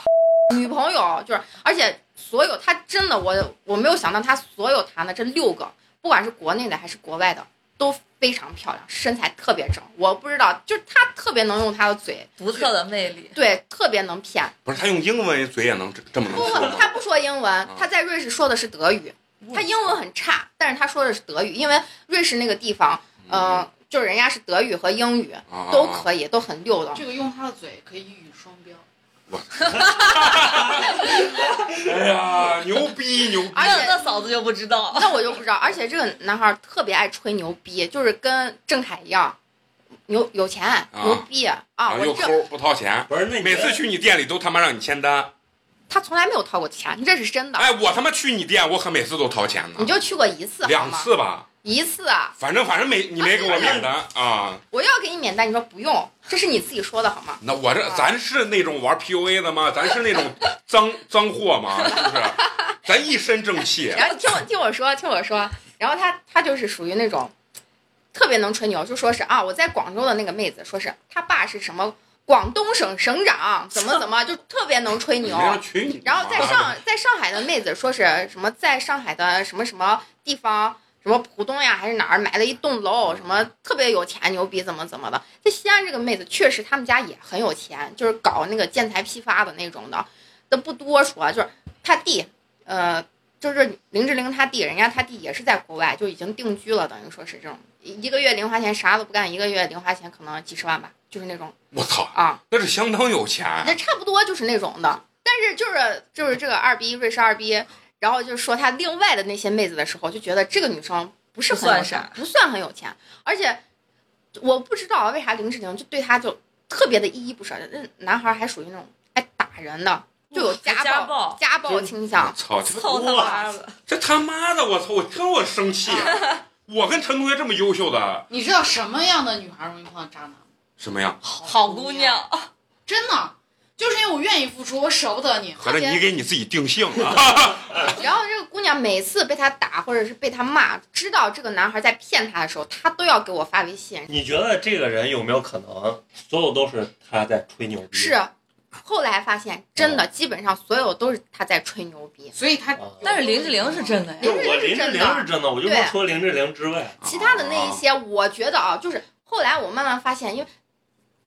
女朋友就是，而且。”所有他真的我我没有想到他所有谈的这六个，不管是国内的还是国外的，都非常漂亮，身材特别正。我不知道，就是他特别能用他的嘴，独特的魅力，对，特别能骗。不是他用英文嘴也能这么能说？不，他不说英文，他在瑞士说的是德语，他英文很差，但是他说的是德语，因为瑞士那个地方，嗯，就是人家是德语和英语都可以，都很溜的。这个用他的嘴可以一语双标。我，哎呀，牛逼牛逼！而且那嫂子就不知道，那我就不知道。而且这个男孩特别爱吹牛逼，就是跟郑恺一样，牛有钱牛逼啊！又抠不掏钱，不是那每次去你店里都他妈让你签单，他从来没有掏过钱，这是真的。哎，我他妈去你店，我可每次都掏钱呢。你就去过一次，两次吧。一次啊，反正反正没你没给我免单 啊！我要给你免单，你说不用，这是你自己说的好吗？那我这咱是那种玩 PUA 的吗？咱是那种 脏脏货吗？是不是？咱一身正气。然后你听我听我说，听我说，然后他他就是属于那种特别能吹牛，就说是啊，我在广州的那个妹子，说是他爸是什么广东省省长，怎么怎么就特别能吹牛。然后在上在上海的妹子说是什么，在上海的什么什么地方。什么浦东呀，还是哪儿买了一栋楼？什么特别有钱牛逼，怎么怎么的？在西安这个妹子确实，他们家也很有钱，就是搞那个建材批发的那种的，都不多说。就是他弟，呃，就是林志玲他弟，人家他弟也是在国外就已经定居了，等于说是这种一个月零花钱啥都不干，一个月零花钱可能几十万吧，就是那种。我操啊，那是相当有钱。那差不多就是那种的，但是就是就是这个二逼瑞士二逼。然后就说他另外的那些妹子的时候，就觉得这个女生不是很有钱，不算很有钱，而且我不知道为啥林志玲就对他就特别的依依不舍。那男孩还属于那种爱打人的，就有家暴家暴倾向。操，操他妈的！这他妈的，我操！我听我生气。我跟陈同学这么优秀的，你知道什么样的女孩容易碰到渣男吗？什么样？好姑娘，真的。就是因为我愿意付出，我舍不得你。合着你给你自己定性了。然后这个姑娘每次被他打或者是被他骂，知道这个男孩在骗她的时候，她都要给我发微信。你觉得这个人有没有可能，所有都是他在吹牛逼？是，后来发现真的，基本上所有都是他在吹牛逼。所以他，但是林志玲是真的呀。我林志玲是真的，我就不说林志玲之外，其他的那一些，我觉得啊，就是后来我慢慢发现，因为。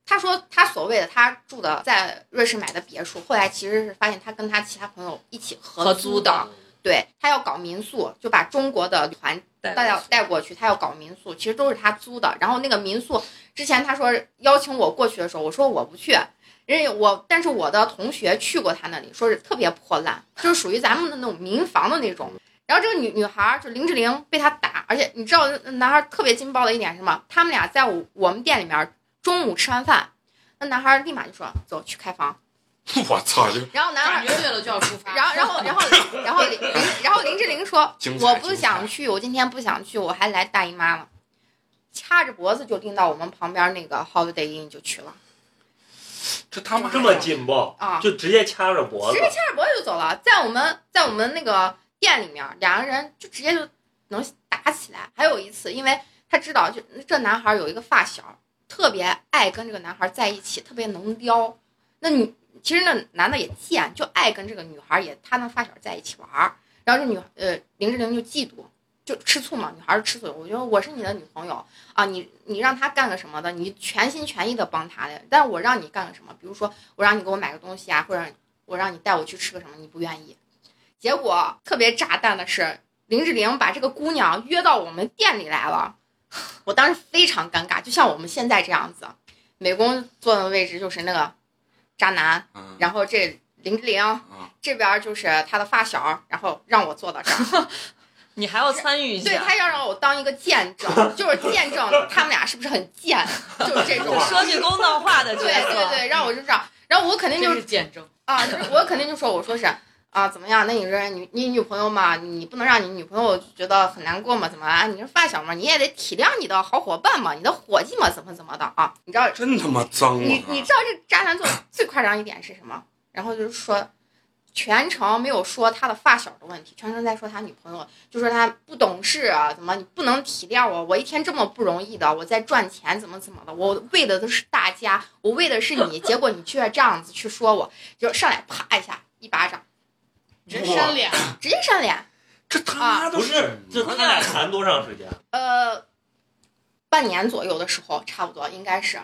他说他所谓的他住的在瑞士买的别墅，后来其实是发现他跟他其他朋友一起合租的。对他要搞民宿，就把中国的团带要带过去，他要搞民宿，其实都是他租的。然后那个民宿之前他说邀请我过去的时候，我说我不去，人家我但是我的同学去过他那里，说是特别破烂，就是属于咱们的那种民房的那种。然后这个女女孩就林志玲被他打，而且你知道男孩特别劲爆的一点是什么？他们俩在我我们店里面。中午吃完饭，那男孩立马就说：“走去开房。”我操！然后男孩约对了就要出发。然后，然后，然后，然后林，然后林志玲说：“我不想去，我今天不想去，我还来大姨妈了。”掐着脖子就拎到我们旁边那个 Holiday Inn 就去了。这他妈这么劲爆啊！就直接掐着脖子，直接掐着脖子就走了。在我们在我们那个店里面，两个人就直接就能打起来。还有一次，因为他知道，就这男孩有一个发小。特别爱跟这个男孩在一起，特别能撩。那女其实那男的也贱，就爱跟这个女孩也他那发小在一起玩。然后这女呃林志玲就嫉妒，就吃醋嘛，女孩吃醋。我觉得我是你的女朋友啊，你你让他干个什么的，你全心全意的帮他的。但我让你干个什么，比如说我让你给我买个东西啊，或者我让你带我去吃个什么，你不愿意。结果特别炸弹的是，林志玲把这个姑娘约到我们店里来了，我当时非常尴尬，就像我们现在这样子，美工坐的位置就是那个渣男，然后这林志玲这边就是他的发小，然后让我坐到这儿。你还要参与一下，对他要让我当一个见证，就是见证他们俩是不是很贱，就是这种说句公道话的。对对对，让我就这样，然后我肯定就是见证啊，我肯定就说，我说是啊，怎么样？那你是你你女朋友嘛，你不能让你女朋友觉得很难过嘛？怎么啊？你是发小嘛，你也得体谅你的好伙伴嘛，你的伙计嘛，怎么怎么的啊？你知道？真他妈脏！你你知道这渣男做最夸张一点是什么？然后就是说。全程没有说他的发小的问题，全程在说他女朋友，就说他不懂事啊，怎么你不能体谅我？我一天这么不容易的，我在赚钱，怎么怎么的？我为的都是大家，我为的是你，结果你却这样子去说我，就上来啪一下一巴掌，直接扇脸，直接扇脸。这他妈不是，这他俩谈多长时间？呃，半年左右的时候，差不多应该是。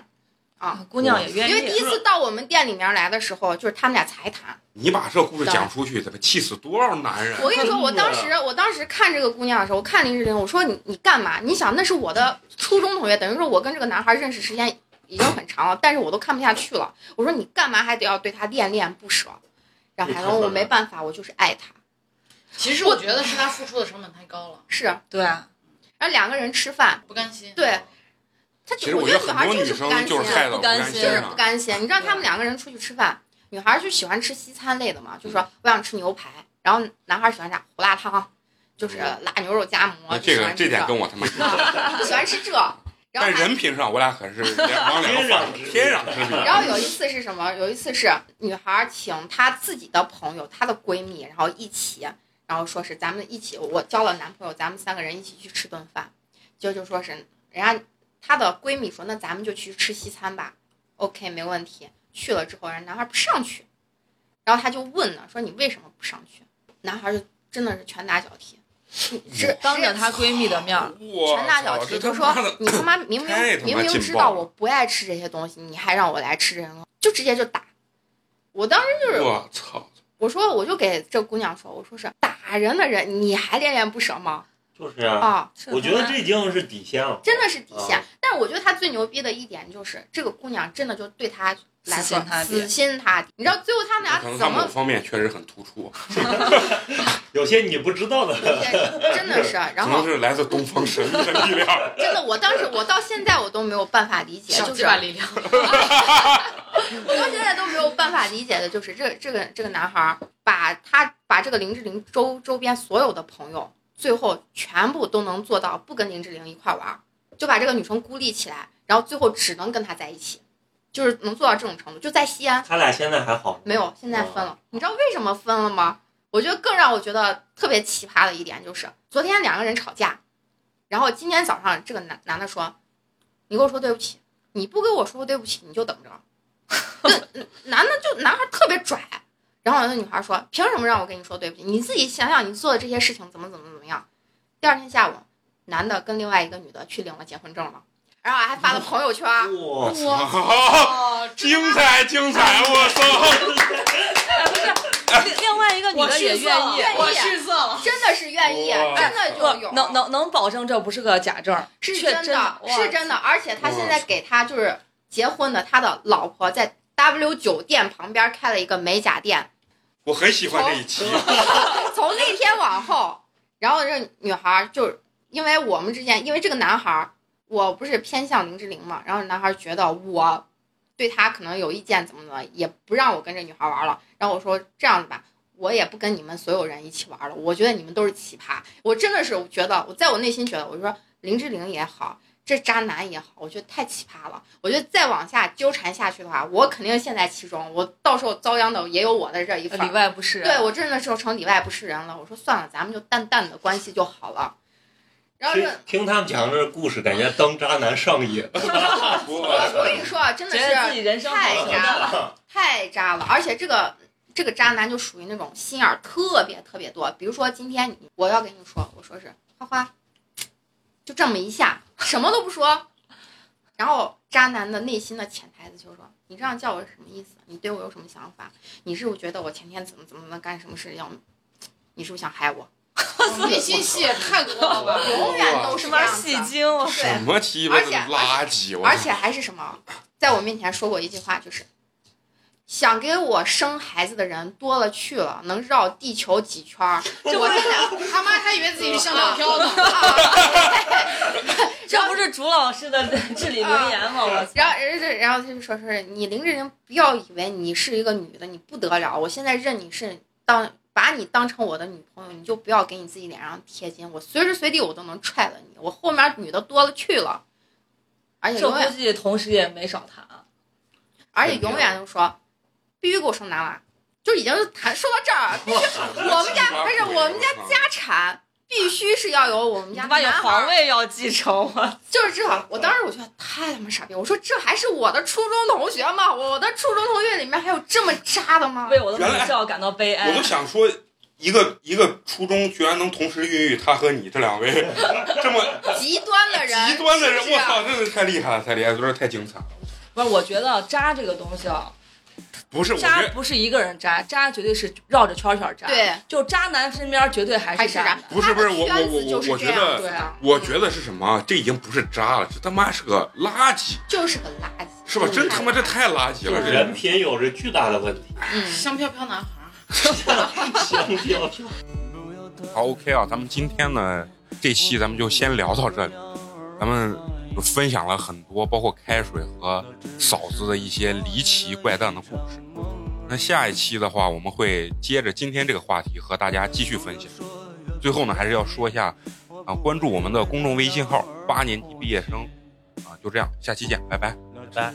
啊，姑娘也愿意。因为第一次到我们店里面来的时候，就是他们俩才谈。你把这故事讲出去，得气死多少男人！我跟你说，我当时，我当时看这个姑娘的时候，我看林志玲，我说你你干嘛？你想那是我的初中同学，等于说我跟这个男孩认识时间已经很长了，但是我都看不下去了。我说你干嘛还得要对他恋恋不舍？然后海龙，我没办法，我就是爱他。其实我觉得是他付出的成本太高了。是对。然后两个人吃饭不甘心。对。他其实我觉得女孩就是不甘心，不甘心，就是不甘心。你知道他们两个人出去吃饭，女孩就喜欢吃西餐类的嘛，就说我想吃牛排，然后男孩喜欢啥胡辣汤，就是辣牛肉夹馍。这个这点跟我他妈 喜欢吃这。但人品上我俩可是 两两个天壤之别。然后有一次是什么？有一次是女孩请她自己的朋友，她的闺蜜，然后一起，然后说是咱们一起，我交了男朋友，咱们三个人一起去吃顿饭，就就说是人家。她的闺蜜说：“那咱们就去吃西餐吧。”OK，没问题。去了之后，人男孩不上去，然后她就问呢，说：“你为什么不上去？”男孩就真的是拳打脚踢，是当着她闺蜜的面拳打脚踢，就说：“你他妈明明明明知道我不爱吃这些东西，你还让我来吃这个，就直接就打。”我当时就是我操！我说我就给这姑娘说：“我说是打人的人，你还恋恋不舍吗？”就是啊，我觉得这已经是底线了，真的是底线。但是我觉得他最牛逼的一点就是，这个姑娘真的就对他来说死心塌地。你知道最后他们俩怎么？某方面确实很突出，有些你不知道的，真的是。然后是来自东方神秘的力量。真的，我当时我到现在我都没有办法理解，就是力量。我到现在都没有办法理解的就是这这个这个男孩把他把这个林志玲周周边所有的朋友。最后全部都能做到不跟林志玲一块玩，就把这个女生孤立起来，然后最后只能跟她在一起，就是能做到这种程度。就在西安，他俩现在还好没有？现在分了。你知道为什么分了吗？我觉得更让我觉得特别奇葩的一点就是，昨天两个人吵架，然后今天早上这个男男的说：“你给我说对不起，你不跟我说对不起，你就等着。”男的就男孩特别拽。然后那女孩说：“凭什么让我跟你说对不起？你自己想想，你做的这些事情怎么怎么怎么样？”第二天下午，男的跟另外一个女的去领了结婚证了，然后还发了朋友圈。我操！精彩精彩！我操！不是，另另外一个女的也愿意，我逊色了，真的是愿意，真的就有。能能能保证这不是个假证？是真的，是真的。而且他现在给他就是结婚的，他的老婆在 W 酒店旁边开了一个美甲店。我很喜欢这一期。从那天往后，然后这女孩就因为我们之间，因为这个男孩，我不是偏向林志玲嘛，然后男孩觉得我对他可能有意见，怎么怎么，也不让我跟这女孩玩了。然后我说这样子吧，我也不跟你们所有人一起玩了。我觉得你们都是奇葩，我真的是觉得，我在我内心觉得，我说林志玲也好。这渣男也好，我觉得太奇葩了。我觉得再往下纠缠下去的话，我肯定陷在其中。我到时候遭殃的也有我的这一份，里外不是人。对我真的就成里外不是人了。我说算了，咱们就淡淡的关系就好了。然后听他们讲这故事，感觉当渣男上瘾。我我跟你说啊，真的是太渣了，太渣了。而且这个这个渣男就属于那种心眼儿特别特别多。比如说今天我要跟你说，我说是花花，就这么一下，什么都不说。然后渣男的内心的潜台词就是说：“你这样叫我是什么意思？你对我有什么想法？你是不是觉得我前天怎么怎么能干什么事要？你是不是想害我？”内心戏也太多了吧！永远都是这样戏精，什么鸡巴垃圾！而且还是什么，在我面前说过一句话，就是想给我生孩子的人多了去了，能绕地球几圈儿。我现在 他妈他以为自己是香飘飘呢。这不是朱老师的 至理名言吗？我然后，然后，然后他就说：“说你林志玲，不要以为你是一个女的，你不得了。我现在认你是当。”把你当成我的女朋友，你就不要给你自己脸上贴金。我随时随地我都能踹了你，我后面女的多了去了，而且这估计同时也没少谈，而且永远都说必须给我生男娃，就已经谈说到这儿，必须我们家不是我们家家产。必须是要有我们家，有皇位要继承吗？就是这，我当时我觉得太他妈傻逼！我说这还是我的初中同学吗？我的初中同学里面还有这么渣的吗？为我的母校感到悲哀。我都想说，一个一个初中居然能同时孕育他和你这两位 这么极端的人，极端的人，我操，真是太厉害了，太厉害，有点太精彩了。不是，我觉得渣这个东西啊。不是渣，不是一个人渣，渣绝对是绕着圈圈渣。对，就渣男身边绝对还是渣。不是不是，我我我我觉得，我觉得是什么？这已经不是渣了，这他妈是个垃圾。就是个垃圾，是吧？真他妈这太垃圾了。人品有着巨大的问题。嗯，香飘飘男孩。香飘飘。好，OK 啊，咱们今天呢这期咱们就先聊到这里，咱们。分享了很多，包括开水和嫂子的一些离奇怪诞的故事。那下一期的话，我们会接着今天这个话题和大家继续分享。最后呢，还是要说一下啊，关注我们的公众微信号“八年级毕业生”。啊，就这样，下期见，拜拜，拜拜。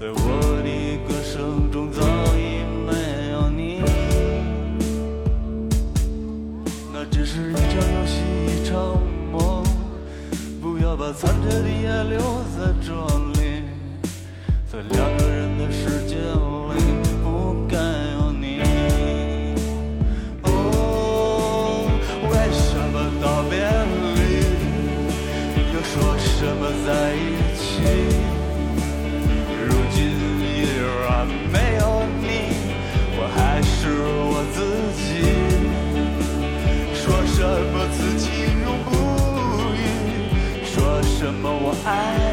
在我的歌声中早已没有你，那只是一场游戏，一场梦。不要把残缺的爱留在这里，在两么？